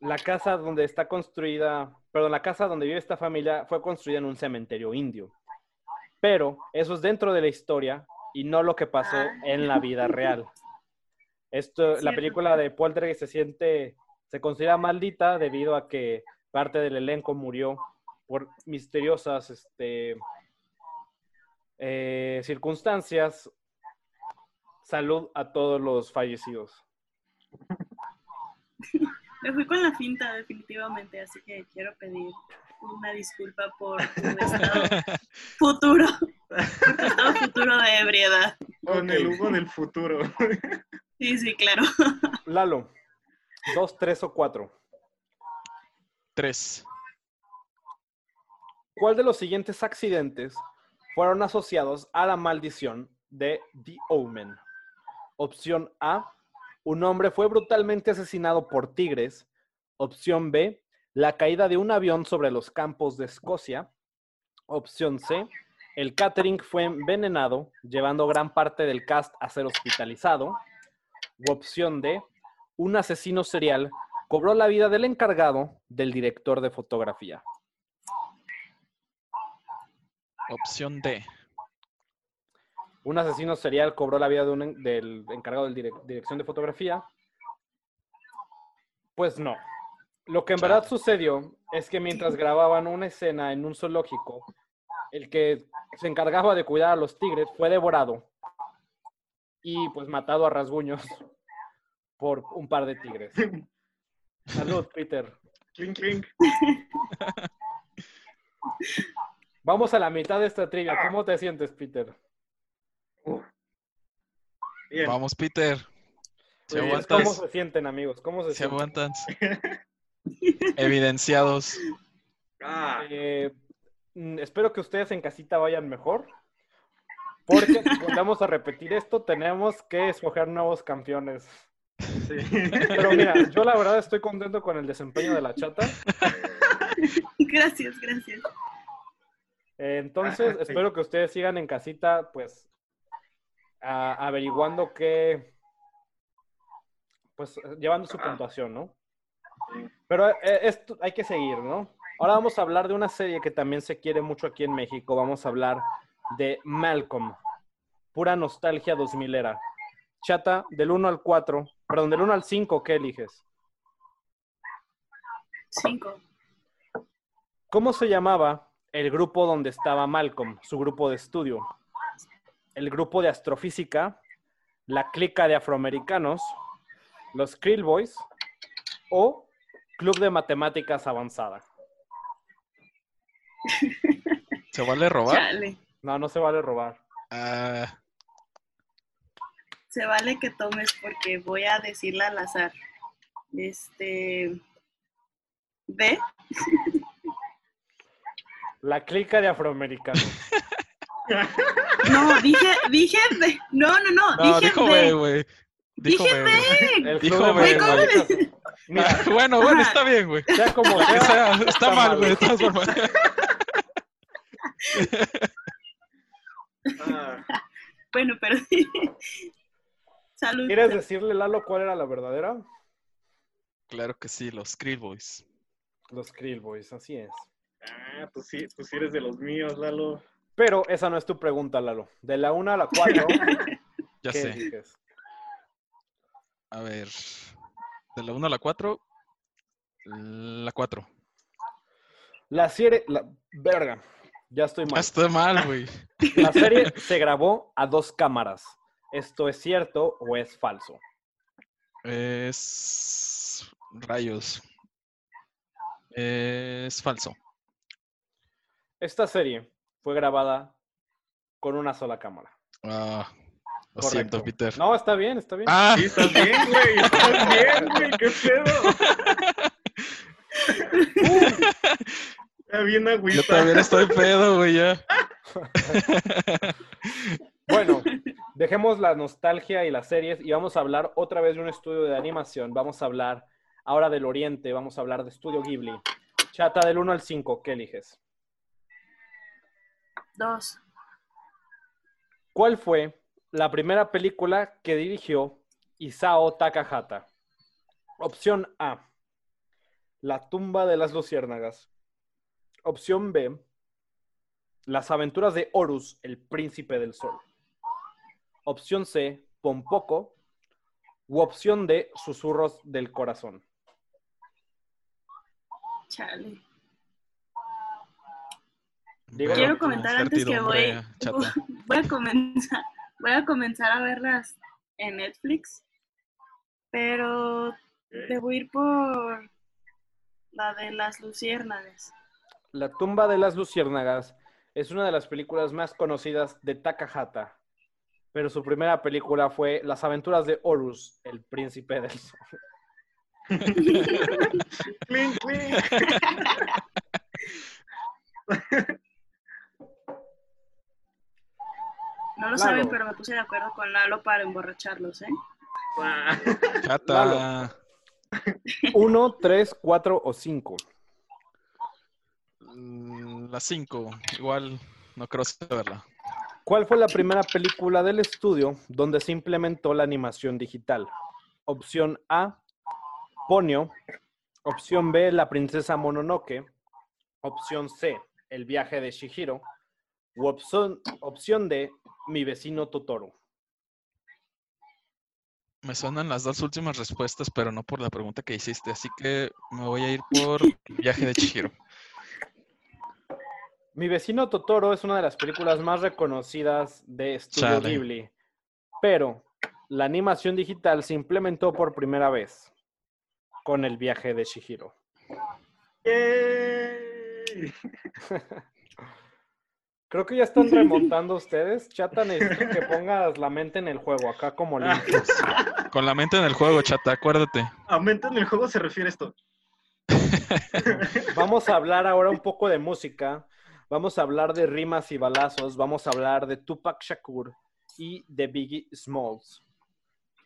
la casa donde está construida, perdón, la casa donde vive esta familia fue construida en un cementerio indio. Pero eso es dentro de la historia y no lo que pasó Ah. en la vida real. Esto, la película de Poltergeist se siente, se considera maldita debido a que parte del elenco murió por misteriosas este, eh, circunstancias. Salud a todos los fallecidos. Me fui con la finta, definitivamente, así que quiero pedir una disculpa por tu estado futuro, por tu estado futuro de ebriedad. Con el Hugo del futuro. Sí, sí, claro. Lalo, dos, tres o cuatro. Tres. ¿Cuál de los siguientes accidentes fueron asociados a la maldición de The Omen? Opción A, un hombre fue brutalmente asesinado por tigres. Opción B, la caída de un avión sobre los campos de Escocia. Opción C, el catering fue envenenado, llevando gran parte del cast a ser hospitalizado. Opción D, un asesino serial cobró la vida del encargado del director de fotografía. Opción D. Un asesino serial cobró la vida de un del encargado de dirección de fotografía. Pues no. Lo que en verdad sucedió es que mientras grababan una escena en un zoológico, el que se encargaba de cuidar a los tigres fue devorado y pues matado a rasguños por un par de tigres. Salud, Peter. Clink, clink. Vamos a la mitad de esta trivia. ¿Cómo te sientes, Peter? Bien. Vamos, Peter. Bien. ¿Cómo se sienten, amigos? ¿Cómo se si sienten? aguantan. Evidenciados. Ah, Eh, mm, espero que ustedes en casita vayan mejor. Porque si volvemos a repetir esto, tenemos que escoger nuevos campeones. sí. Pero mira, yo la verdad estoy contento con el desempeño de la chata. Gracias, gracias. Eh, entonces, Ah, sí. espero que ustedes sigan en casita, pues, a- averiguando qué, pues, llevando su Ah. puntuación, ¿no? Pero eh, esto hay que seguir, ¿no? Ahora vamos a hablar de una serie que también se quiere mucho aquí en México. Vamos a hablar de Malcolm. Pura nostalgia 2000 era. Chata, del 1 al 4, perdón, del 1 al 5, ¿qué eliges? Cinco. ¿Cómo se llamaba el grupo donde estaba Malcolm, su grupo de estudio? El grupo de astrofísica, la clica de afroamericanos, los Krill Boys o Club de Matemáticas Avanzada. ¿Se vale robar? Chale. No, no se vale robar. Ah, Se vale que tomes porque voy a decirla al azar. Este. ¿B? La clica de afroamericanos. No, dije, dije B. No, no, no, no, dije dijo B. B, güey. Dijo Dije B, Dijo de B, ¿cómo Matemáticas. Mira, Bueno, bueno, está bien, güey. sea como Que sea, sea, está mal, güey, de mal. todas formas. Ah, Bueno, pero. Salud. ¿quieres decirle, Lalo, cuál era la verdadera? Claro que sí, los Krill Boys. Los Krill Boys, así es. Ah, tú sí, tú sí eres de los míos, Lalo. Pero esa no es tu pregunta, Lalo. De la 1 a la 4, Ya ¿qué sé. eliges? A ver. De la 1 a la 4. La 4. La serie, la verga, ya estoy mal. Estoy mal, güey. La serie se grabó a dos cámaras. ¿Esto es cierto o es falso? Es. Rayos. Es falso. Esta serie fue grabada con una sola cámara. Ah, lo Correcto. siento, Peter. No, está bien, está bien. Ah, Sí, estás bien, güey. Estás bien, güey. ¿Qué pedo? Está bien yo agüita. también estoy pedo, güey, ya. Bueno, dejemos la nostalgia y las series y vamos a hablar otra vez de un estudio de animación. Vamos a hablar ahora del Oriente, vamos a hablar de Estudio Ghibli. Chata, del 1 al 5, ¿qué eliges? Dos. ¿Cuál fue la primera película que dirigió Isao Takahata? Opción A, La tumba de las luciérnagas. Opción B, Las aventuras de Horus, el príncipe del sol. Opción C, Pompoco. U opción D, Susurros del corazón. Chale. Digo, Quiero comentar antes que voy, chata. voy a comenzar, voy a comenzar a verlas en Netflix, pero debo ir por la de las luciérnagas. La tumba de las luciérnagas es una de las películas más conocidas de Takahata, pero su primera película fue Las aventuras de Horus, el príncipe del sol. Clink, clink. No lo saben, pero me puse de acuerdo con Lalo para emborracharlos, ¿eh? Chata. Uno, tres, cuatro o cinco. Mm, La 5. Igual no creo saberla. ¿Cuál fue la primera película del estudio donde se implementó la animación digital? Opción A, Ponyo. Opción B, La princesa Mononoke. Opción C, El viaje de Shihiro. U opción, opción D, Mi vecino Totoro. Me suenan las dos últimas respuestas, pero no por la pregunta que hiciste. Así que me voy a ir por Viaje de Chihiro. Mi vecino Totoro es una de las películas más reconocidas de Studio Chale. Ghibli, pero la animación digital se implementó por primera vez con el viaje de Shihiro. Creo que ya están remontando ustedes. Chata, necesito que pongas la mente en el juego, acá como limpio. Con la mente en el juego, chata, acuérdate. Aumenta en el juego se refiere esto. Vamos a hablar ahora un poco de música. Vamos a hablar de rimas y balazos. Vamos a hablar de Tupac Shakur y de Biggie Smalls.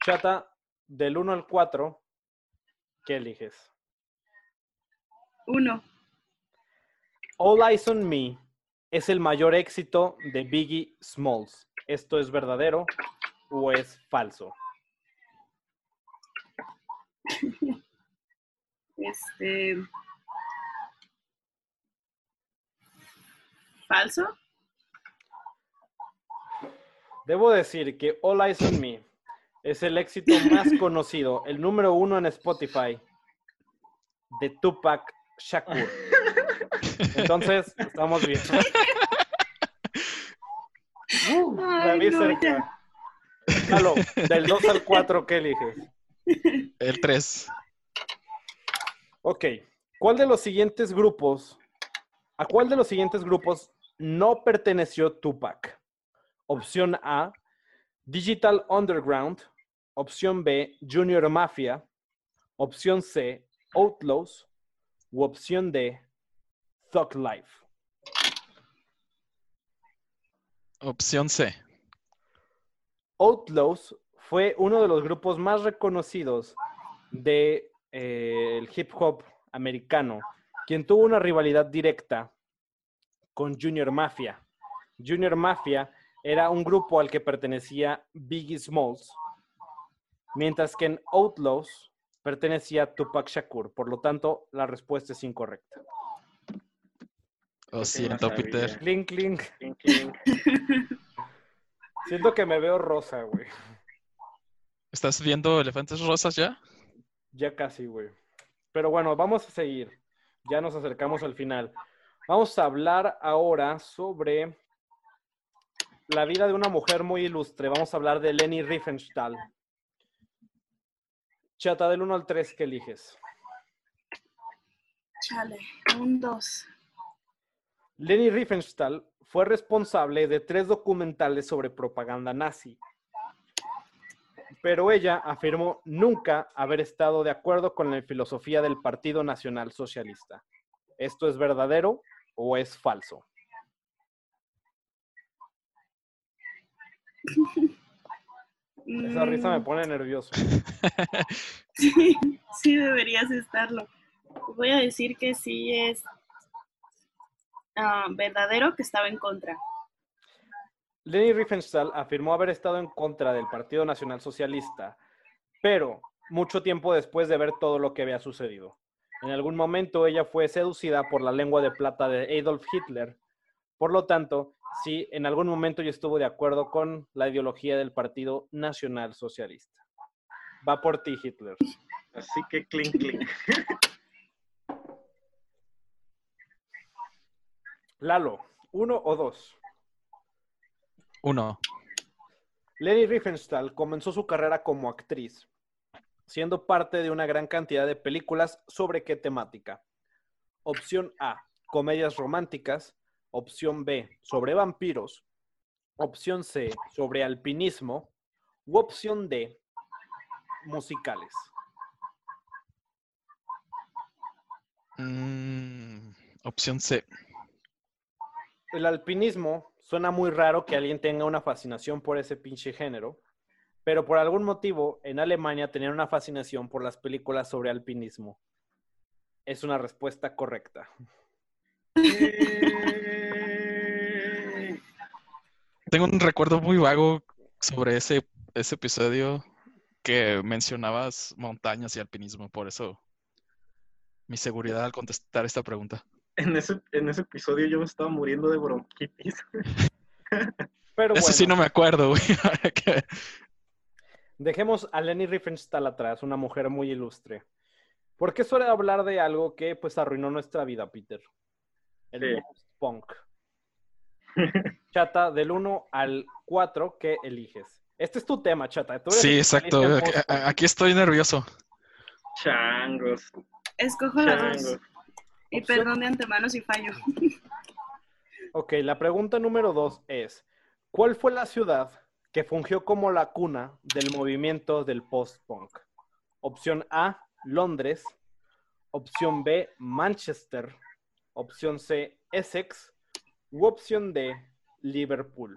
Chata, del 1 al 4, ¿qué eliges? Uno. All Eyes on Me es el mayor éxito de Biggie Smalls. ¿Esto es verdadero o es falso? Este. ¿Falso? Debo decir que All Eyes on Me es el éxito más conocido, el número uno en Spotify de Tupac Shakur. Entonces, estamos bien. Uh, la vi no, cerca. Lalo, del 2 al 4, ¿qué eliges? El 3. Ok. ¿Cuál de los siguientes grupos, a cuál de los siguientes grupos no perteneció Tupac? Opción A, Digital Underground. Opción B, Junior Mafia. Opción C, Outlaws. U opción D, Thug Life. Opción C. Outlaws fue uno de los grupos más reconocidos del hip hop americano, quien tuvo una rivalidad directa con Junior Mafia. Junior Mafia era un grupo al que pertenecía Biggie Smalls, mientras que en Outlaws pertenecía Tupac Shakur. Por lo tanto, la respuesta es incorrecta. Lo siento. Peter. Clink, clink. Clink, clink. Siento que me veo rosa, güey. ¿Estás viendo Elefantes Rosas ya? Ya casi, güey. Pero bueno, vamos a seguir. Ya nos acercamos al final. Vamos a hablar ahora sobre la vida de una mujer muy ilustre. Vamos a hablar de Leni Riefenstahl. Chata, del 1 al 3, ¿qué eliges? Chale, un dos. Leni Riefenstahl fue responsable de tres documentales sobre propaganda nazi, pero ella afirmó nunca haber estado de acuerdo con la filosofía del Partido Nacional Socialista. ¿Esto es verdadero o es falso? Esa risa me Mm, pone nervioso. Sí, sí deberías estarlo. Voy a decir que sí es ah, verdadero que estaba en contra. Leni Riefenstahl afirmó haber estado en contra del Partido Nacional Socialista, pero mucho tiempo después de ver todo lo que había sucedido. En algún momento ella fue seducida por la lengua de plata de Adolf Hitler. Por lo tanto, sí, en algún momento yo estuvo de acuerdo con la ideología del Partido Nacional Socialista. Va por ti, Hitler. Así que clink, clink. Lalo, ¿uno o dos? Uno. Leni Riefenstahl comenzó su carrera como actriz, siendo parte de una gran cantidad de películas sobre qué temática. Opción A, comedias románticas. Opción B, sobre vampiros. Opción C, sobre alpinismo. U opción D, musicales. Mm, opción C. El alpinismo suena muy raro que alguien tenga una fascinación por ese pinche género, pero por algún motivo en Alemania tenían una fascinación por las películas sobre alpinismo. Es una respuesta correcta. Tengo un recuerdo muy vago sobre ese, ese episodio que mencionabas montañas y alpinismo, por eso mi seguridad al contestar esta pregunta. En ese, en ese episodio yo me estaba muriendo de bronquitis. Pero Eso bueno, sí no me acuerdo, güey. Que- dejemos a Leni Riefenstahl atrás, una mujer muy ilustre. ¿Por qué suele hablar de algo que pues arruinó nuestra vida, Peter? El Sí. post-punk. Chata, del 1 al 4, ¿qué eliges? Este es tu tema, Chata. Tú Sí, exacto. Aquí- estoy nervioso. Changos. Escojo dos. Y perdón de antemano si fallo. Ok, la pregunta número dos es, ¿cuál fue la ciudad que fungió como la cuna del movimiento del post-punk? Opción A, Londres. Opción B, Manchester. Opción C, Essex. U opción D, Liverpool.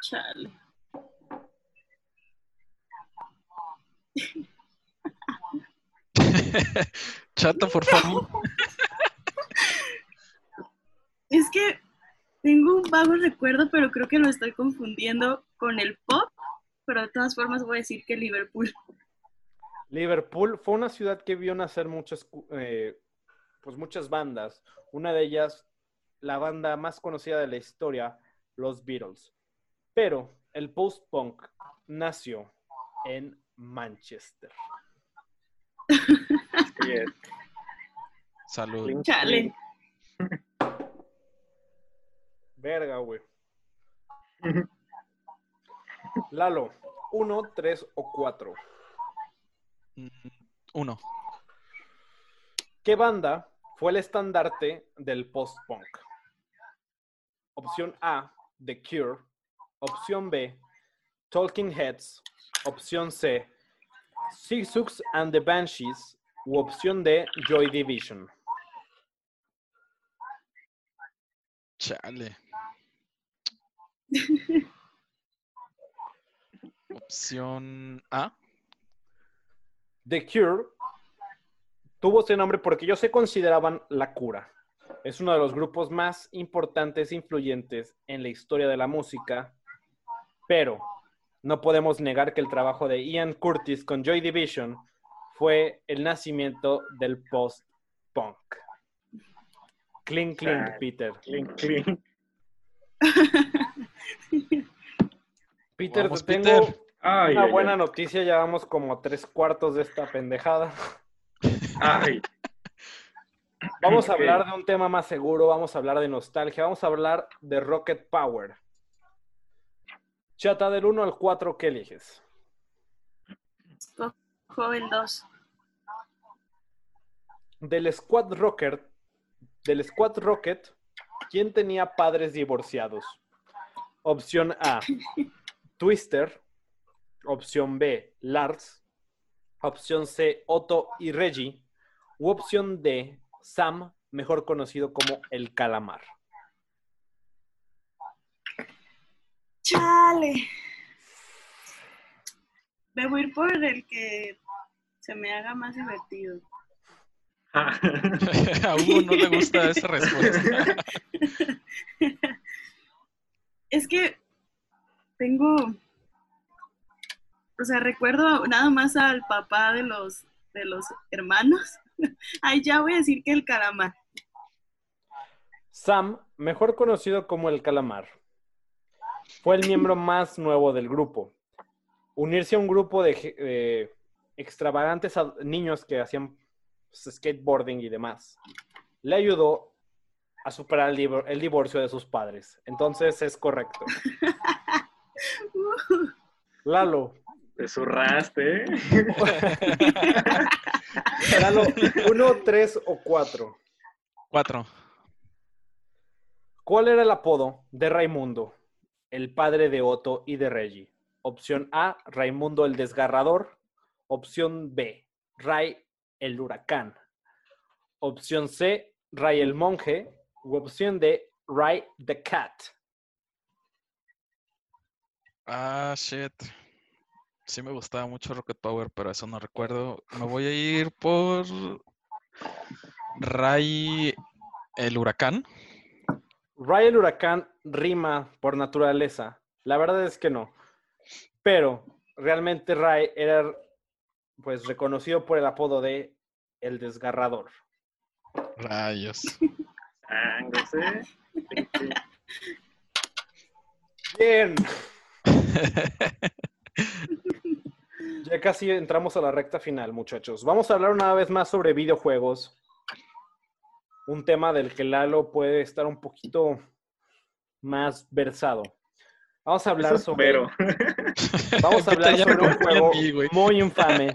Chale. Chata, por favor. Es que tengo un vago recuerdo, pero creo que lo estoy confundiendo con el pop. Pero de todas formas voy a decir que Liverpool. Liverpool fue una ciudad que vio nacer muchas, eh, pues muchas bandas. Una de ellas, la banda más conocida de la historia, los Beatles. Pero el post-punk nació en Manchester. Así es. Salud. Clink, Chale. Verga, güey. Lalo, uno, tres o cuatro. Mm, Uno. ¿Qué banda fue el estandarte del post-punk? Opción A, The Cure. Opción B, Talking Heads. Opción C, Six and the Banshees. U opción D, Joy Division. Chale. Opción A. The Cure tuvo ese nombre porque ellos se consideraban la cura. Es uno de los grupos más importantes e influyentes en la historia de la música, pero no podemos negar que el trabajo de Ian Curtis con Joy Division fue el nacimiento del post-punk. Clink, clink, Ah. Peter. Clink, clink. Peter, Vamos, te tengo Peter. Ay, Una ay, buena ay. noticia, ya vamos como tres cuartos de esta pendejada. Ay, Vamos a hablar de un tema más seguro, vamos a hablar de nostalgia, vamos a hablar de Rocket Power. Chata, del 1 al 4, ¿qué eliges? El 2. Del Squad Rocket, del Squad Rocket, ¿quién tenía padres divorciados? Opción A, Twister. Opción B, Lars. Opción C, Otto y Reggie. U opción D, Sam, mejor conocido como el Calamar. ¡Chale! Me voy a ir por el que se me haga más divertido. A Hugo no le gusta esa respuesta. Es que tengo, o sea, recuerdo nada más al papá de los de los hermanos. Ay, ya voy a decir que el calamar. Sam, mejor conocido como el Calamar, fue el miembro más nuevo del grupo. Unirse a un grupo de extravagantes niños que hacían pues, skateboarding y demás le ayudó a superar el, divor- el divorcio de sus padres. Entonces es correcto. Lalo, Te zurraste, ¿eh? Lalo, uno, tres o cuatro. Cuatro. ¿Cuál era el apodo de Raimundo, el padre de Otto y de Reggie? Opción A, Raimundo el Desgarrador. Opción B, Ray el Huracán. Opción C, Ray el Monje. U opción D, Ray the Cat. Ah, shit. Sí me gustaba mucho Rocket Power, pero eso no recuerdo. Me voy a ir por Ray el huracán. Ray el Huracán rima por naturaleza. La verdad es que no. Pero realmente Ray era pues reconocido por el apodo de el Desgarrador. Rayos. ¿eh? Bien. Ya casi entramos a la recta final, muchachos. Vamos a hablar una vez más sobre videojuegos. Un tema del que Lalo puede estar un poquito más versado. Vamos a hablar sobre, vamos a hablar sobre un juego muy infame.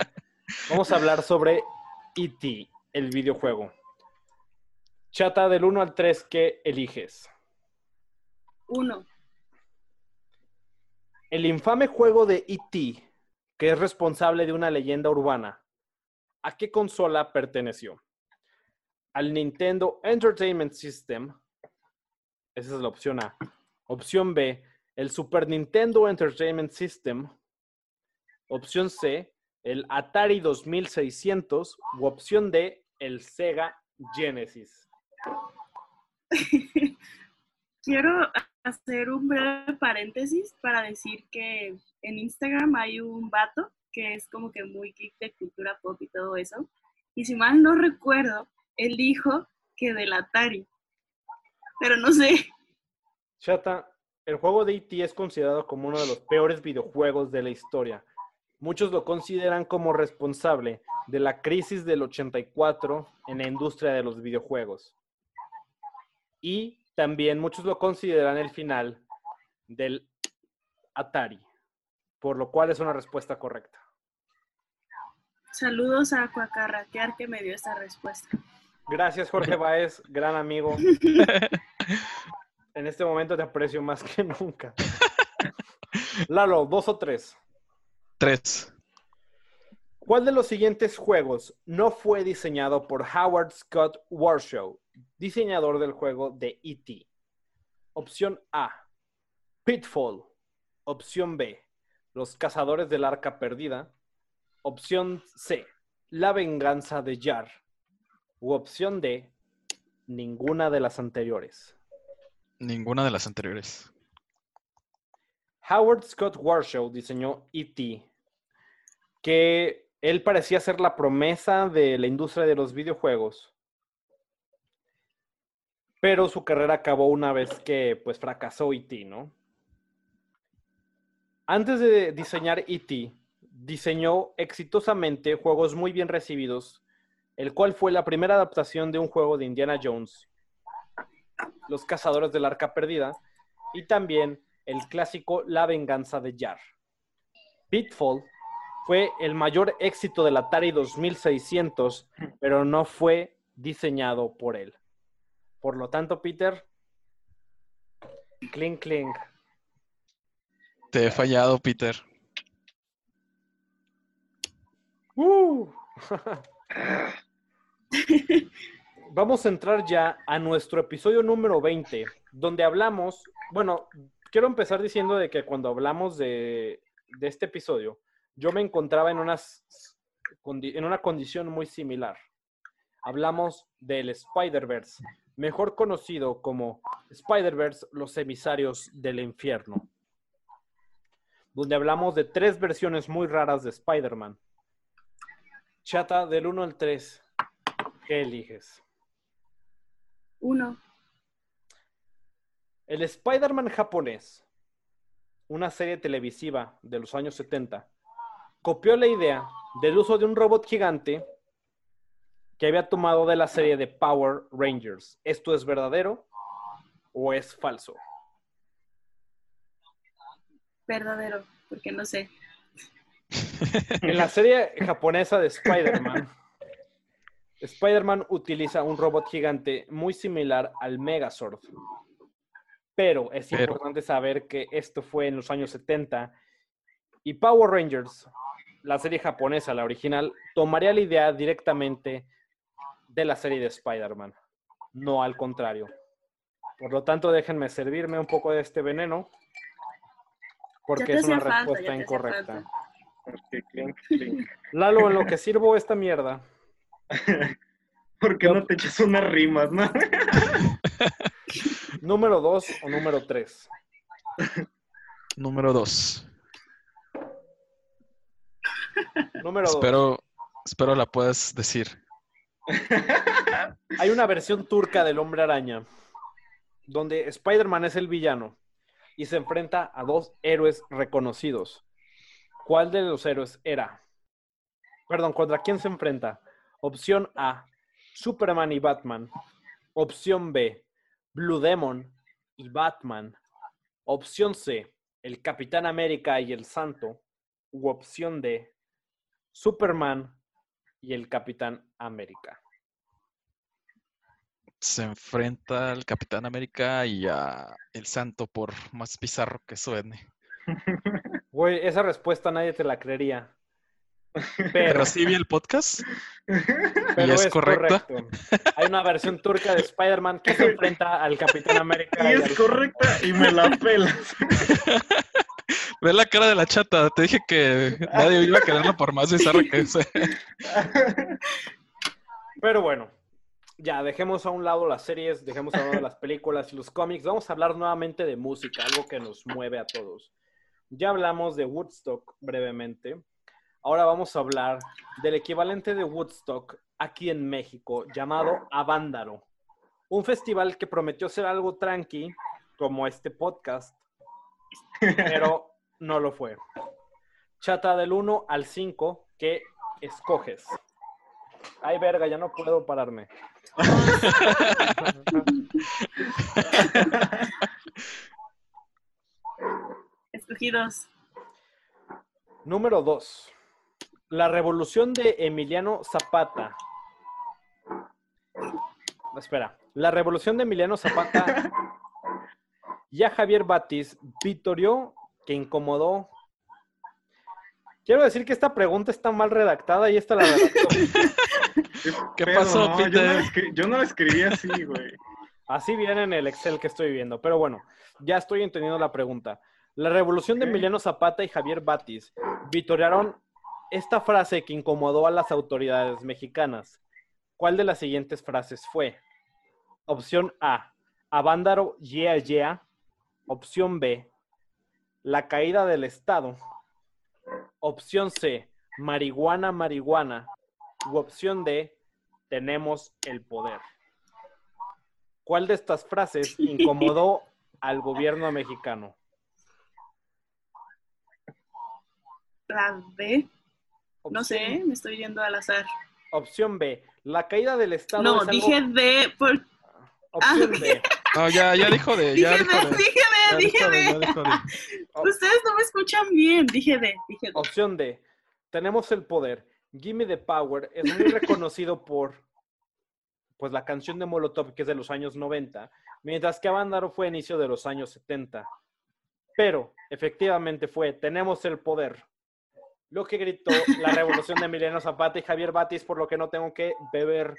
Vamos a hablar sobre E.T., el videojuego. Chata, del 1 al 3, ¿qué eliges? Uno. El infame juego de E.T., que es responsable de una leyenda urbana, ¿a qué consola perteneció? Al Nintendo Entertainment System. Esa es la opción A. Opción B, el Super Nintendo Entertainment System. Opción C, el Atari 2600. U opción D, el Sega Genesis. Quiero hacer un breve paréntesis para decir que en Instagram hay un vato que es como que muy geek de cultura pop y todo eso. Y si mal no recuerdo, él dijo que del Atari. Pero no sé. Chata, el juego de E.T. es considerado como uno de los peores videojuegos de la historia. Muchos lo consideran como responsable de la crisis del 84 en la industria de los videojuegos. Y también muchos lo consideran el final del Atari, por lo cual es una respuesta correcta. Saludos a Cuacarraquear que me dio esta respuesta. Gracias, Jorge Baez, gran amigo. En este momento te aprecio más que nunca. Lalo, dos o tres. Tres. ¿Cuál de los siguientes juegos no fue diseñado por Howard Scott Warshaw, diseñador del juego de E.T.? Opción A, Pitfall. Opción B, Los Cazadores del Arca Perdida. Opción C, La Venganza de Jar. U opción D, ninguna de las anteriores. Ninguna de las anteriores. Howard Scott Warshaw diseñó E.T., que él parecía ser la promesa de la industria de los videojuegos. Pero su carrera acabó una vez que pues fracasó E.T., ¿no? Antes de diseñar E.T., diseñó exitosamente juegos muy bien recibidos, el cual fue la primera adaptación de un juego de Indiana Jones, Los Cazadores del Arca Perdida, y también el clásico La Venganza de Jar. Pitfall fue el mayor éxito del Atari 2600, pero no fue diseñado por él. Por lo tanto, Peter, clink, clink. Te he fallado, Peter. ¡Uh! Vamos a entrar ya a nuestro episodio número 20, donde hablamos, bueno, quiero empezar diciendo de que cuando hablamos de, de este episodio, yo me encontraba en, unas, en una condición muy similar. Hablamos del Spider-Verse, mejor conocido como Spider-Verse, los emisarios del infierno, donde hablamos de tres versiones muy raras de Spider-Man. Chata, del 1 al 3, ¿qué eliges? Uno. El Spider-Man japonés, una serie televisiva de los años 70, copió la idea del uso de un robot gigante que había tomado de la serie de Power Rangers. ¿Esto es verdadero o es falso? Verdadero, porque no sé. En la serie japonesa de Spider-Man, Spider-Man utiliza un robot gigante muy similar al Megazord. Pero es Pero- importante saber que esto fue en los años 70 y Power Rangers, la serie japonesa, la original, tomaría la idea directamente de la serie de Spider-Man, no al contrario. Por lo tanto, déjenme servirme un poco de este veneno, porque es una falta, respuesta incorrecta. Lalo, en lo que sirvo esta mierda. ¿Por qué no te echas unas rimas, no? ¿Número 2 o número 3? Número dos. Número 2. Espero, espero la puedas decir. Hay una versión turca del Hombre Araña, donde Spider-Man es el villano y se enfrenta a dos héroes reconocidos. ¿Cuál de los héroes era? Perdón, ¿contra quién se enfrenta? Opción A, Superman y Batman. Opción B, Blue Demon y Batman. Opción C, el Capitán América y el Santo. U opción D, Superman y el Capitán América. Se enfrenta al Capitán América y a El Santo, por más bizarro que suene. Güey, esa respuesta nadie te la creería. Pero, Pero sí vi el podcast. pero es es, correcta. correcto. Hay una versión turca de Spider-Man que se enfrenta al Capitán América. Y y es al- correcta y me la pelas. Ve la cara de la chata. Te dije que nadie iba a quererla por más bizarro que sea. Pero bueno, ya dejemos a un lado las series, dejemos a un lado las películas y los cómics. Vamos a hablar nuevamente de música, algo que nos mueve a todos. Ya hablamos de Woodstock brevemente. Ahora vamos a hablar del equivalente de Woodstock aquí en México, llamado Avándaro. Un festival que prometió ser algo tranqui, como este podcast, pero no lo fue. Chata del 1 al 5, ¿qué escoges? Ay, verga, ya no puedo pararme. Escogidos. Número 2. La revolución de Emiliano Zapata. Espera. La revolución de Emiliano Zapata y a Javier Batis vitorió que incomodó. Quiero decir que esta pregunta está mal redactada y esta la redactó. ¿Qué Pero pasó, no, Yo no, la escri- yo no la escribí así, güey. Así viene en el Excel que estoy viendo. Pero bueno, ya estoy entendiendo la pregunta. La revolución de. Emiliano Zapata y Javier Batis vitorearon esta frase que incomodó a las autoridades mexicanas. ¿Cuál de las siguientes frases fue? Opción A, Avándaro, yeah, yeah. Opción B, la caída del Estado. Opción C, marihuana, marihuana. U opción D, tenemos el poder. ¿Cuál de estas frases incomodó al gobierno mexicano? la B. No sé, me estoy yendo al azar. Opción B. La caída del Estado No, es algo- dije D. Por... Opción Ah, B. No, ya, ya dijo de. Ya Dije dijo D, de. dije ya D, dijo dije de, de. Ustedes no me escuchan bien. Dije D, dije D. Opción D. Tenemos el poder. Gimme the Power es muy reconocido por pues la canción de Molotov que es de los años 90, mientras que Avándaro fue a inicio de los años 70. Pero efectivamente fue Tenemos el poder. Lo que gritó la revolución de Emiliano Zapata y Javier Batis, por lo que no tengo que beber.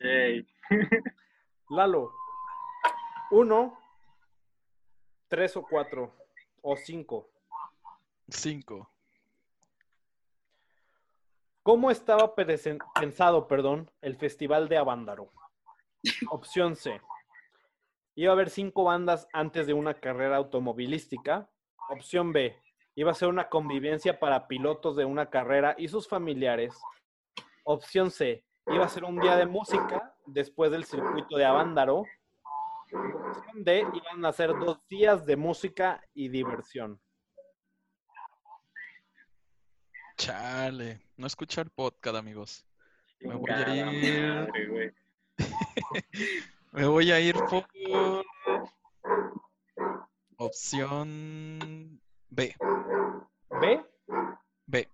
Yay. Lalo, uno, tres o cuatro, o cinco. Cinco. ¿Cómo estaba pensado, perdón, el Festival de Avándaro? Opción C. Iba a haber cinco bandas antes de una carrera automovilística. Opción B. Iba a ser una convivencia para pilotos de una carrera y sus familiares. Opción C. Iba a ser un día de música después del circuito de Avándaro. Opción D. Iban a ser dos días de música y diversión. Chale. No escucha el podcast, amigos. Me voy a ir. madre, güey. Me voy a ir por. Opción B. B. B.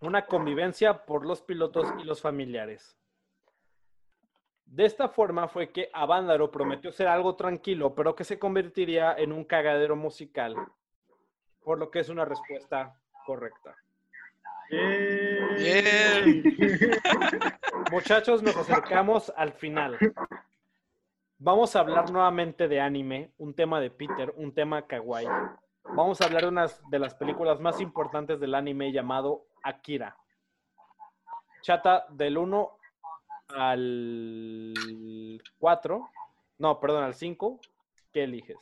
una convivencia por los pilotos y los familiares. De esta forma fue que Avándaro prometió ser algo tranquilo, pero que se convertiría en un cagadero musical, por lo que es una respuesta correcta. Yay. Muchachos, nos acercamos al final. Vamos a hablar nuevamente de anime, un tema de Peter, un tema kawaii. Vamos a hablar de una de las películas más importantes del anime llamado Akira. Chata, del 1 al 4, no, perdón, al 5, ¿qué eliges?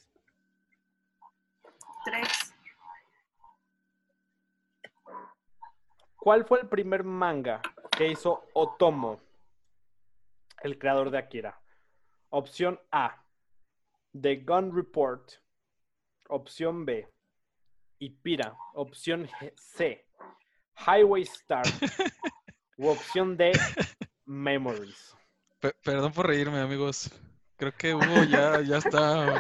Tres. ¿Cuál fue el primer manga que hizo Otomo, el creador de Akira? Opción A, The Gun Report. Opción B, Ipira. Opción C, Highway Star. U opción D, Memories. Pe- perdón por reírme, amigos. Creo que Hugo ya, ya está.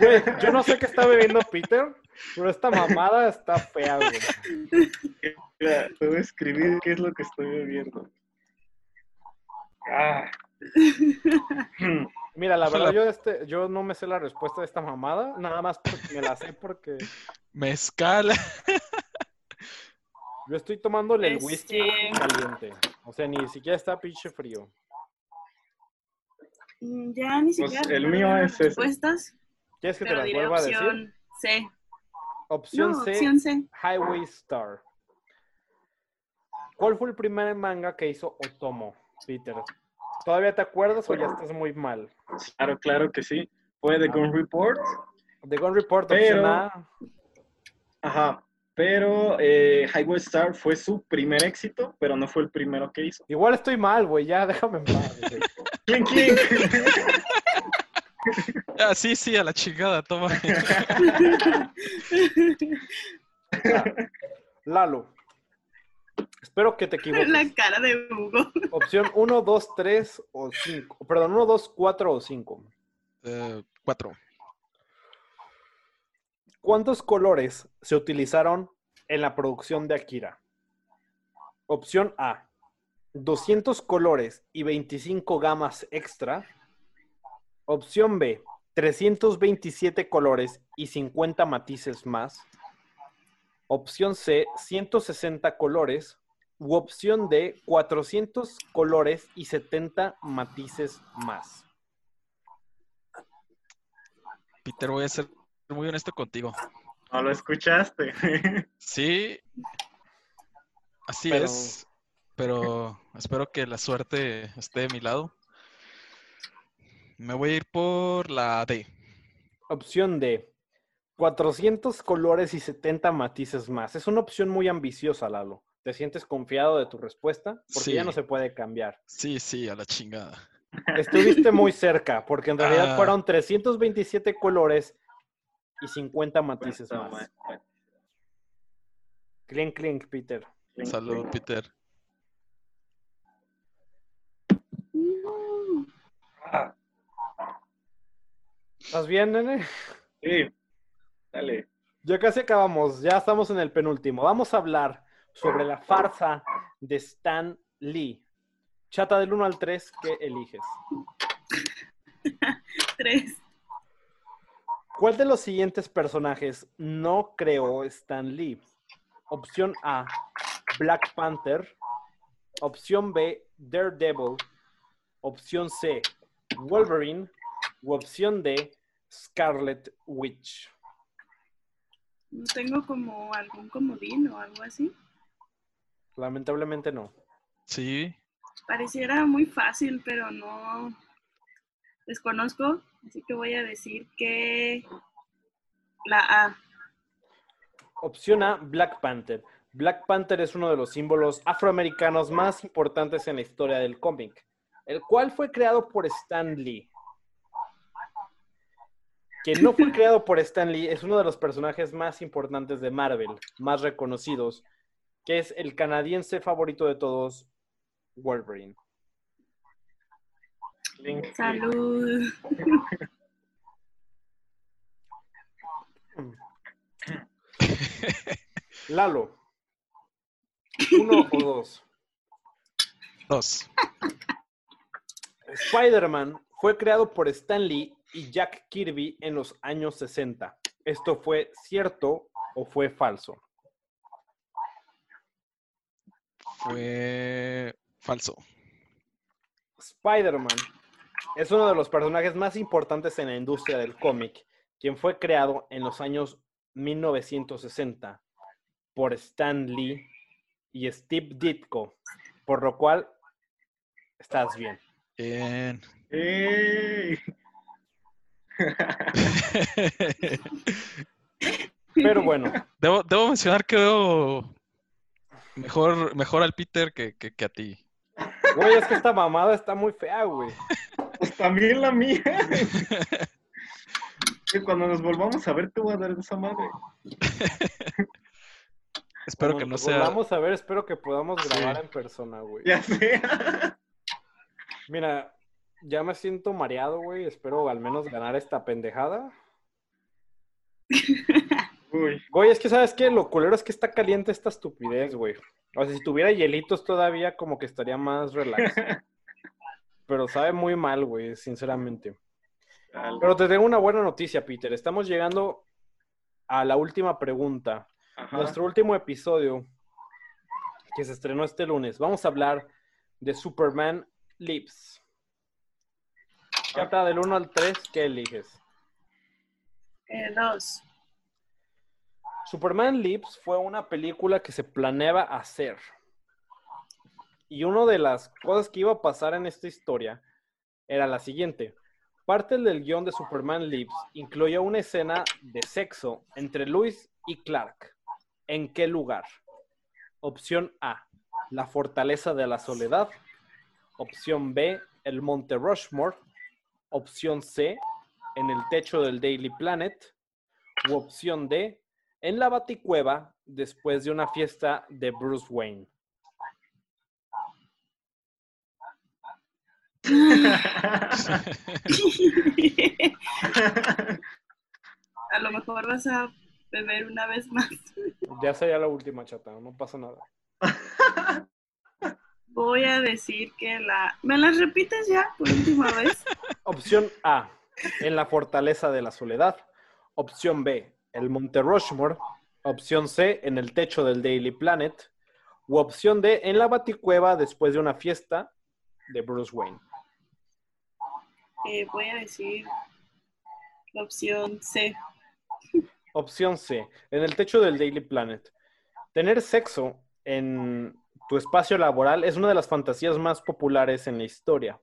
Güey, yo no sé qué está bebiendo Peter, pero esta mamada está fea, güey. Mira, te voy a escribir qué es lo que estoy bebiendo. Ah. Mira, la verdad, yo, este, yo no me sé la respuesta de esta mamada, nada más porque me la sé porque Mezcal. yo estoy tomándole el whisky Este- caliente. O sea, ni siquiera está pinche frío. Mm, Ya ni Pues, siquiera. el me mío es ese. respuestas, ¿Quieres que te las vuelva a decir? opción C. Opción No, C, opción C. Highway Star. ¿Cuál fue el primer manga que hizo Otomo, Peter? ¿Todavía te acuerdas o ya estás muy mal? Claro, claro que sí. Fue The Gun Report. The Gun Report, Pero- opción A. Ajá. Pero eh, Highway Star fue su primer éxito, pero no fue el primero que hizo. Igual estoy mal, güey, ya déjame en paz. ¡Clink, clink! Ah, sí, sí, a la chingada, toma. Lalo. Espero que te equivoques. La cara de Hugo. Opción 1, 2, 3 o 5. Perdón, 1, 2, 4 o 5. Eh, cuatro. ¿Cuántos colores se utilizaron en la producción de Akira? Opción A, 200 colores y 25 gamas extra. Opción B, 327 colores y 50 matices más. Opción C, 160 colores. U opción D, 400 colores y 70 matices más. Peter, voy a ser muy honesto contigo. No lo escuchaste. Sí, así Pero- es, pero espero que la suerte esté de mi lado. Me voy a ir por la D. Opción D. 400 colores y 70 matices más. Es una opción muy ambiciosa, Lalo. ¿Te sientes confiado de tu respuesta? Porque ya no se puede cambiar. Sí, sí, a la chingada. Estuviste muy cerca, porque en realidad Ah. fueron 327 colores y 50 matices más. Clink, clink, Peter. Salud, Peter. ¿Estás bien, nene? sí, dale. Ya casi acabamos, ya estamos en el penúltimo. Vamos a hablar sobre la farsa de Stan Lee. Chata del 1 al 3, ¿qué eliges? tres. ¿Cuál de los siguientes personajes no creó Stan Lee? Opción A, Black Panther. Opción B, Daredevil. Opción C, Wolverine. U opción D, Scarlet Witch. No tengo como algún comodín o algo así. Lamentablemente no. Sí. Pareciera muy fácil, pero no desconozco, así que voy a decir que la A. Opción A, Black Panther. Black Panther es uno de los símbolos afroamericanos más importantes en la historia del cómic, el cual fue creado por Stan Lee. Quien no fue creado por Stan Lee es uno de los personajes más importantes de Marvel, más reconocidos, que es el canadiense favorito de todos, Wolverine. Salud. Lalo. Uno o dos. Dos. Spider-Man fue creado por Stan Lee y Jack Kirby en los años 60. ¿Esto fue cierto o fue falso? Fue falso. Spider-Man es uno de los personajes más importantes en la industria del cómic, quien fue creado en los años 1960 por Stan Lee y Steve Ditko, por lo cual estás bien. Bien. ¡Ey! Pero bueno, Debo, debo mencionar que veo mejor, mejor al Peter que, que- que a ti. güey, es que esta mamada está muy fea, güey. Pues también la mía. Que Cuando nos volvamos a ver, te voy a dar esa madre. Espero Cuando que no nos sea. volvamos a ver, espero que podamos Sí. grabar en persona, güey. Ya sé. Mira, ya me siento mareado, güey. Espero al menos ganar esta pendejada. Uy, Güey, es que sabes qué, lo culero es que está caliente esta estupidez, güey. O sea, si tuviera hielitos todavía como que estaría más relax. Pero sabe muy mal, güey, sinceramente. dale. Pero te tengo una buena noticia, Peter. Estamos llegando a la última pregunta. Ajá. Nuestro último episodio que se estrenó este lunes. Vamos a hablar de Superman Lives. Chata del 1 al 3, ¿qué eliges? Eh, dos. Superman Lives fue una película que se planeaba hacer. Y una de las cosas que iba a pasar en esta historia era la siguiente. Parte del guion de Superman Lives incluía una escena de sexo entre Luis y Clark. ¿En qué lugar? Opción A, la fortaleza de la soledad. Opción B, el monte Rushmore. Opción C, en el techo del Daily Planet. U opción D, en la Baticueva después de una fiesta de Bruce Wayne. a lo mejor vas a beber una vez más. Ya sería la última chata, no pasa nada. Voy a decir que la... ¿Me las repites ya por última vez? Opción A, en la fortaleza de la soledad. Opción B, el Monte Rushmore. Opción C, en el techo del Daily Planet. U opción D, en la Baticueva después de una fiesta de Bruce Wayne. Eh, voy a decir la opción C. Opción C, en el techo del Daily Planet. Tener sexo en tu espacio laboral es una de las fantasías más populares en la historia,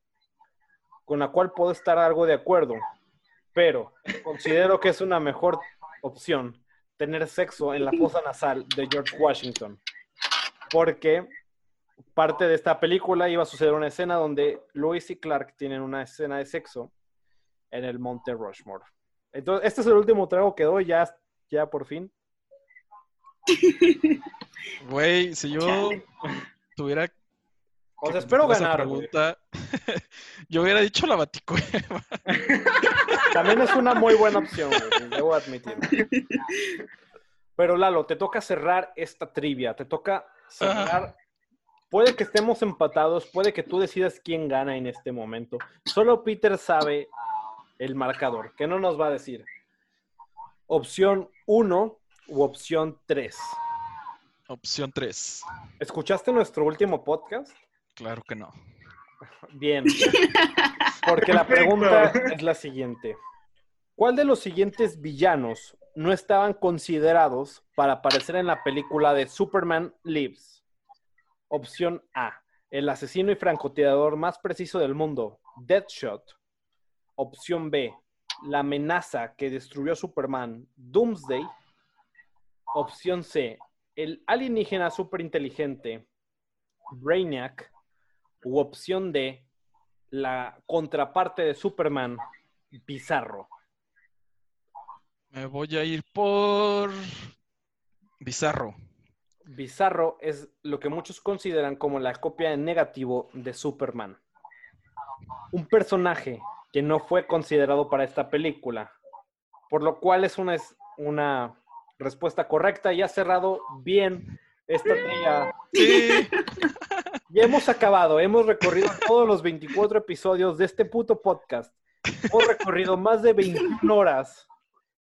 con la cual puedo estar algo de acuerdo, pero considero que es una mejor opción tener sexo en la fosa nasal de George Washington, porque parte de esta película iba a suceder una escena donde Lois y Clark tienen una escena de sexo en el Monte Rushmore. Entonces, este es el último trago que doy, ya, ya por fin. Güey, si yo Chale. tuviera O sea, espero ganar. pregunta, yo hubiera dicho la baticueva. También es una muy buena opción, güey, debo admitir. Pero Lalo, te toca cerrar esta trivia, te toca cerrar. Puede que estemos empatados, puede que tú decidas quién gana en este momento. Solo Peter sabe el marcador, que no nos va a decir. Opción 1 u opción 3. Opción 3. ¿Escuchaste nuestro último podcast? Claro que no. Bien. Porque la pregunta es la siguiente. ¿Cuál de los siguientes villanos no estaban considerados para aparecer en la película de Superman Lives? Opción A. El asesino y francotirador más preciso del mundo, Deadshot. Opción B. La amenaza que destruyó a Superman, Doomsday. Opción C. El alienígena superinteligente, Brainiac. U opción D, la contraparte de Superman, Bizarro. Me voy a ir por Bizarro. Bizarro es lo que muchos consideran como la copia en negativo de Superman. Un personaje que no fue considerado para esta película, por lo cual es una, es una respuesta correcta y ha cerrado bien esta trilla. Sí. Ya hemos acabado, hemos recorrido todos los 24 episodios de este puto podcast. Hemos recorrido más de 21 horas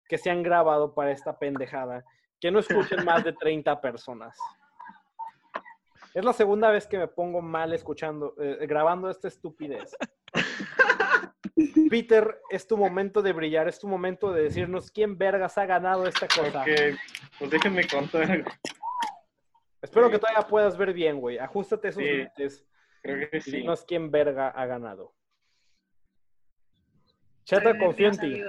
que se han grabado para esta pendejada. Que no escuchen más de 30 personas. Es la segunda vez que me pongo mal escuchando, eh, grabando esta estupidez. Peter, es tu momento de brillar, es tu momento de decirnos quién vergas ha ganado esta cosa. Ok, pues déjenme contar. Espero que todavía puedas ver bien, güey. Ajustate esos Sí. lentes. Creo que sí. dinos quién verga ha ganado. Chata, confío en ti.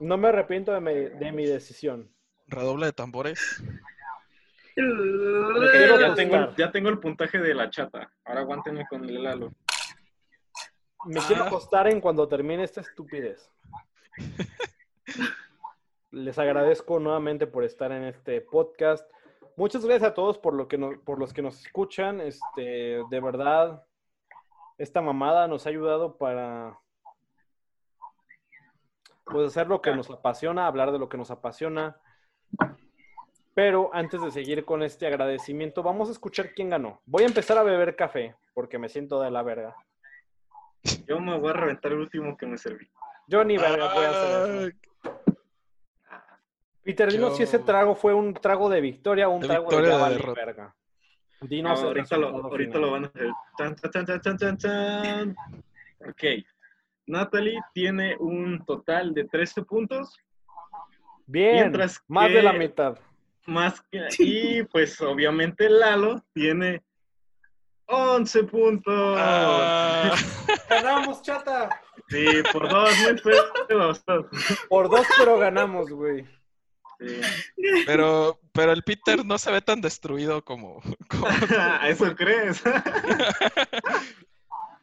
No me arrepiento de mi, de mi decisión. Redoble de tambores. Ya tengo, ya tengo el puntaje de la chata. Ahora aguántenme con el Lalo. Me Ah. quiero acostar en cuando termine esta estupidez. Les agradezco nuevamente por estar en este podcast. Muchas gracias a todos por, lo que no- por los que nos escuchan. Este, de verdad, esta mamada nos ha ayudado para pues, hacer lo que nos apasiona, hablar de lo que nos apasiona. Pero antes de seguir con este agradecimiento, vamos a escuchar quién ganó. Voy a empezar a beber café porque me siento de la verga. Yo me voy a reventar el último que me serví. Yo ni verga voy a hacer eso. Peter, dinos Yo- si ese trago fue un trago de victoria o un De trago victoria de de derrota. verga. Dinos ahorita lo, ahorita lo van a hacer. Chan. Ok. Natalie tiene un total de 13 puntos. Bien, mientras más que- de la mitad. Más que, y pues obviamente Lalo tiene 11 puntos. Ah, Ganamos, chata. Sí, por dos. Por dos, pero ganamos, güey. Sí. pero, pero el Peter no se ve tan destruido como, como- ¿Eso crees?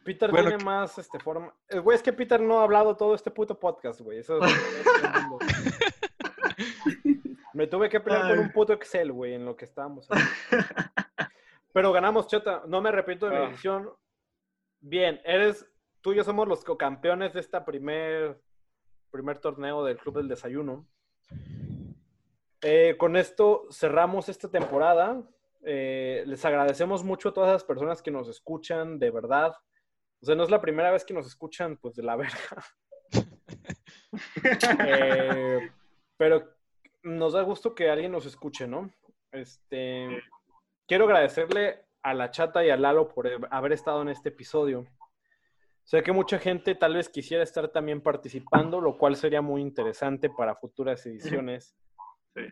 Peter Bueno, tiene más este forma. Eh, Güey, es que Peter no ha hablado todo este puto podcast, güey. Eso es- Me tuve que pelear con un puto Excel, güey, en lo que estábamos. hablando. Pero ganamos, Chata. No me arrepiento de mi Ah. decisión. Bien, eres. Tú y yo somos los campeones de esta primer, primer torneo del Club del Desayuno. Eh, con esto cerramos esta temporada. Eh, les agradecemos mucho a todas las personas que nos escuchan, de verdad. O sea, no es la primera vez que nos escuchan, pues de la verga. Eh, pero nos da gusto que alguien nos escuche, ¿no? Este, quiero agradecerle a la chata y a Lalo por haber estado en este episodio. Sé que mucha gente tal vez quisiera estar también participando, lo cual sería muy interesante para futuras ediciones. Sí.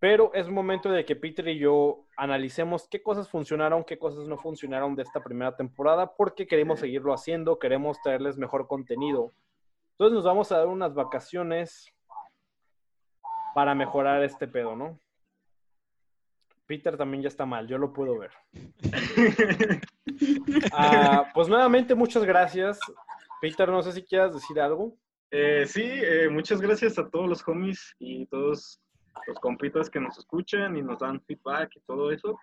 Pero es momento de que Peter y yo analicemos qué cosas funcionaron, qué cosas no funcionaron de esta primera temporada, porque queremos seguirlo haciendo, queremos traerles mejor contenido. Entonces nos vamos a dar unas vacaciones para mejorar este pedo, ¿no? Peter también ya está mal, yo lo puedo ver. Ah, pues nuevamente, muchas gracias. Peter, no sé si quieras decir algo. Eh, sí, eh, muchas gracias a todos los homies y todos los compitas que nos escuchan y nos dan feedback y todo eso.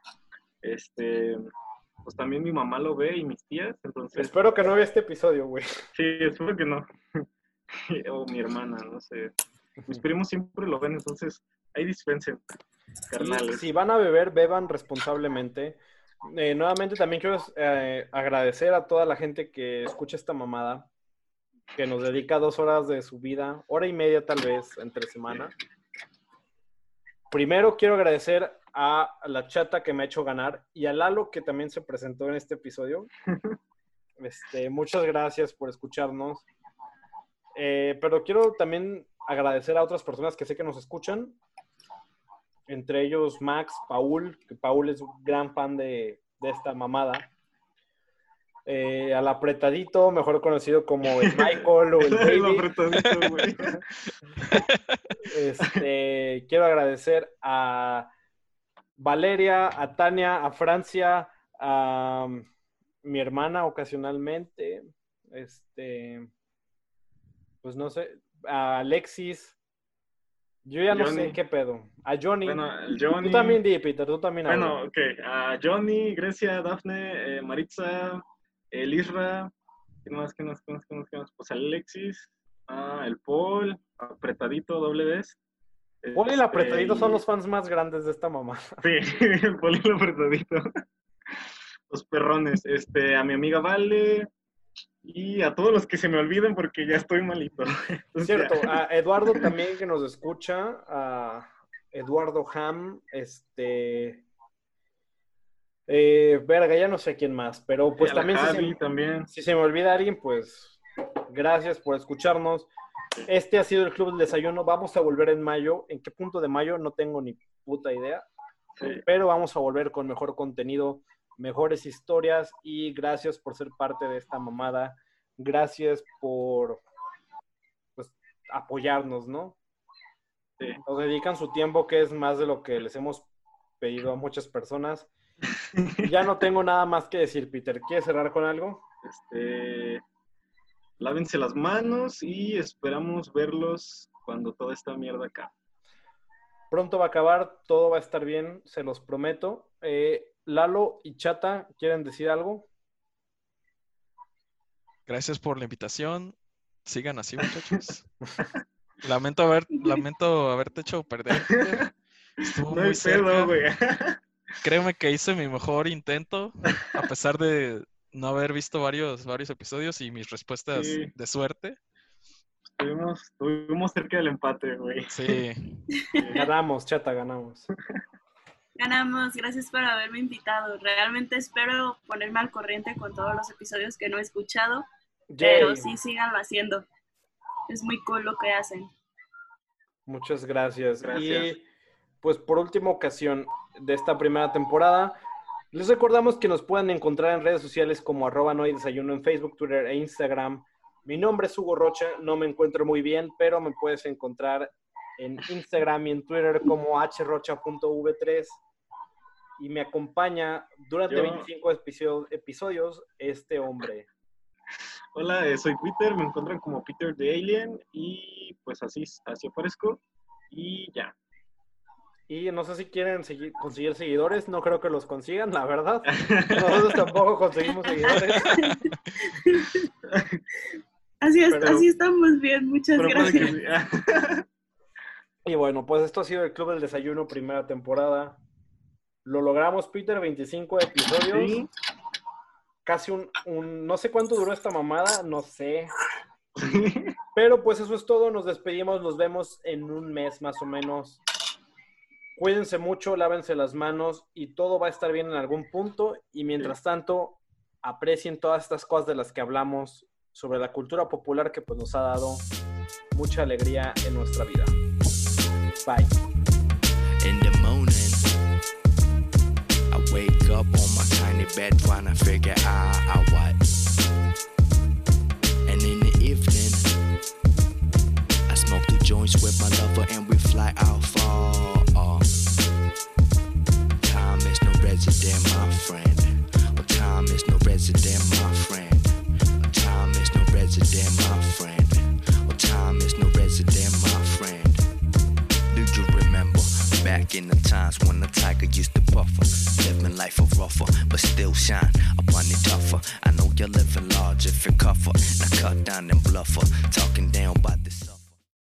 Este, pues también mi mamá lo ve y mis tías, entonces... Espero que no vea este episodio, güey. Sí, espero que no. o mi hermana, no sé. Mis primos siempre lo ven, entonces ahí dispensen, carnales. si van a beber, beban responsablemente. Eh, nuevamente también quiero eh, agradecer a toda la gente que escucha esta mamada, que nos dedica dos horas de su vida, hora y media tal vez, entre semana. Primero quiero agradecer a la chata que me ha hecho ganar y a Lalo que también se presentó en este episodio. Este, muchas gracias por escucharnos. Eh, pero quiero también agradecer a otras personas que sé que nos escuchan entre ellos Max, Paul, que Paul es un gran fan de, de esta mamada. Eh, al apretadito, mejor conocido como el Michael o el güey. Este, quiero agradecer a Valeria, a Tania, a Francia, a um, mi hermana ocasionalmente, este, pues no sé, a Alexis. Yo ya no sé qué pedo. A Johnny. Bueno, Johnny. Tú también di, Peter, tú también Bueno, ok. A Johnny, Grecia, Dafne, eh, Maritza, el Isra. ¿Quién más? ¿Quién más? ¿Quién más? ¿Quién más? ¿Quién más? Pues Alexis, ah, el Paul, apretadito, doble vez. Paul y el Este, apretadito son los fans más grandes de esta mamá. Sí, el Paul y el apretadito. Los perrones. Este, a mi amiga Vale. Y a todos los que se me olviden porque ya estoy malito. Entonces, Cierto, ya. a Eduardo también que nos escucha, a Eduardo Ham, este... Eh, verga, ya no sé quién más, pero pues también si Javi se, también. si se me olvida alguien, pues gracias por escucharnos. Este ha sido el Club del Desayuno, vamos a volver en mayo. ¿En qué punto de mayo? No tengo ni puta idea, Sí. pero vamos a volver con mejor contenido, mejores historias y gracias por ser parte de esta mamada. Gracias por pues, apoyarnos, ¿no? Sí. Nos dedican su tiempo, que es más de lo que les hemos pedido a muchas personas. Ya no tengo nada más que decir, Peter. ¿Quieres cerrar con algo? Este, lávense las manos y esperamos verlos cuando toda esta mierda acabe. Pronto va a acabar, todo va a estar bien, se los prometo. Eh, Lalo y Chata, ¿quieren decir algo? Gracias por la invitación. Sigan así, muchachos. Lamento haber, lamento haberte hecho perder. Estuvo No muy cerca. pedo, güey. Créeme que hice mi mejor intento, a pesar de no haber visto varios, varios episodios y mis respuestas Sí. de suerte. Estuvimos, estuvimos cerca del empate, güey. Sí, Ganamos, Chata, ganamos. Ganamos, gracias por haberme invitado. Realmente espero ponerme al corriente con todos los episodios que no he escuchado, pero sí síganlo haciendo. Es muy cool lo que hacen. Muchas gracias. Gracias. Y pues por última ocasión de esta primera temporada, les recordamos que nos pueden encontrar en redes sociales como arroba no hay desayuno en Facebook, Twitter e Instagram. Mi nombre es Hugo Rocha, no me encuentro muy bien, pero me puedes encontrar en Instagram y en Twitter como hrocha.v3 y me acompaña durante Yo- 25 episodio- episodios este hombre. Hola, eh, soy Peter, me encuentran como Peter the Alien y pues así, así aparezco y ya. Y no sé si quieren seguir- conseguir seguidores, no creo que los consigan, la verdad. Nosotros tampoco conseguimos seguidores. Así, es, Pero- así estamos bien, muchas que gracias. sí. Y bueno, pues esto ha sido el Club del Desayuno, primera temporada. Lo logramos, Peter, 25 episodios. Sí. Casi un, un- No sé cuánto duró esta mamada, no sé. Pero pues eso es todo, nos despedimos, nos vemos en un mes más o menos. Cuídense mucho, lávense las manos y todo va a estar bien en algún punto. Y mientras tanto, aprecien todas estas cosas de las que hablamos sobre la cultura popular que pues nos ha dado mucha alegría en nuestra vida. Bye. up on my tiny bed trying to figure out, out what. And in the evening, I smoke the joints with my lover and we fly out far. Time is no resident, my friend. Time is no resident, my friend. Time is no resident, my friend. In the times when the tiger used to buffer. Living life a rougher, but still shine upon it tougher. I know you're living large if you're cuffer. Now cut down and bluffer, talking down by the.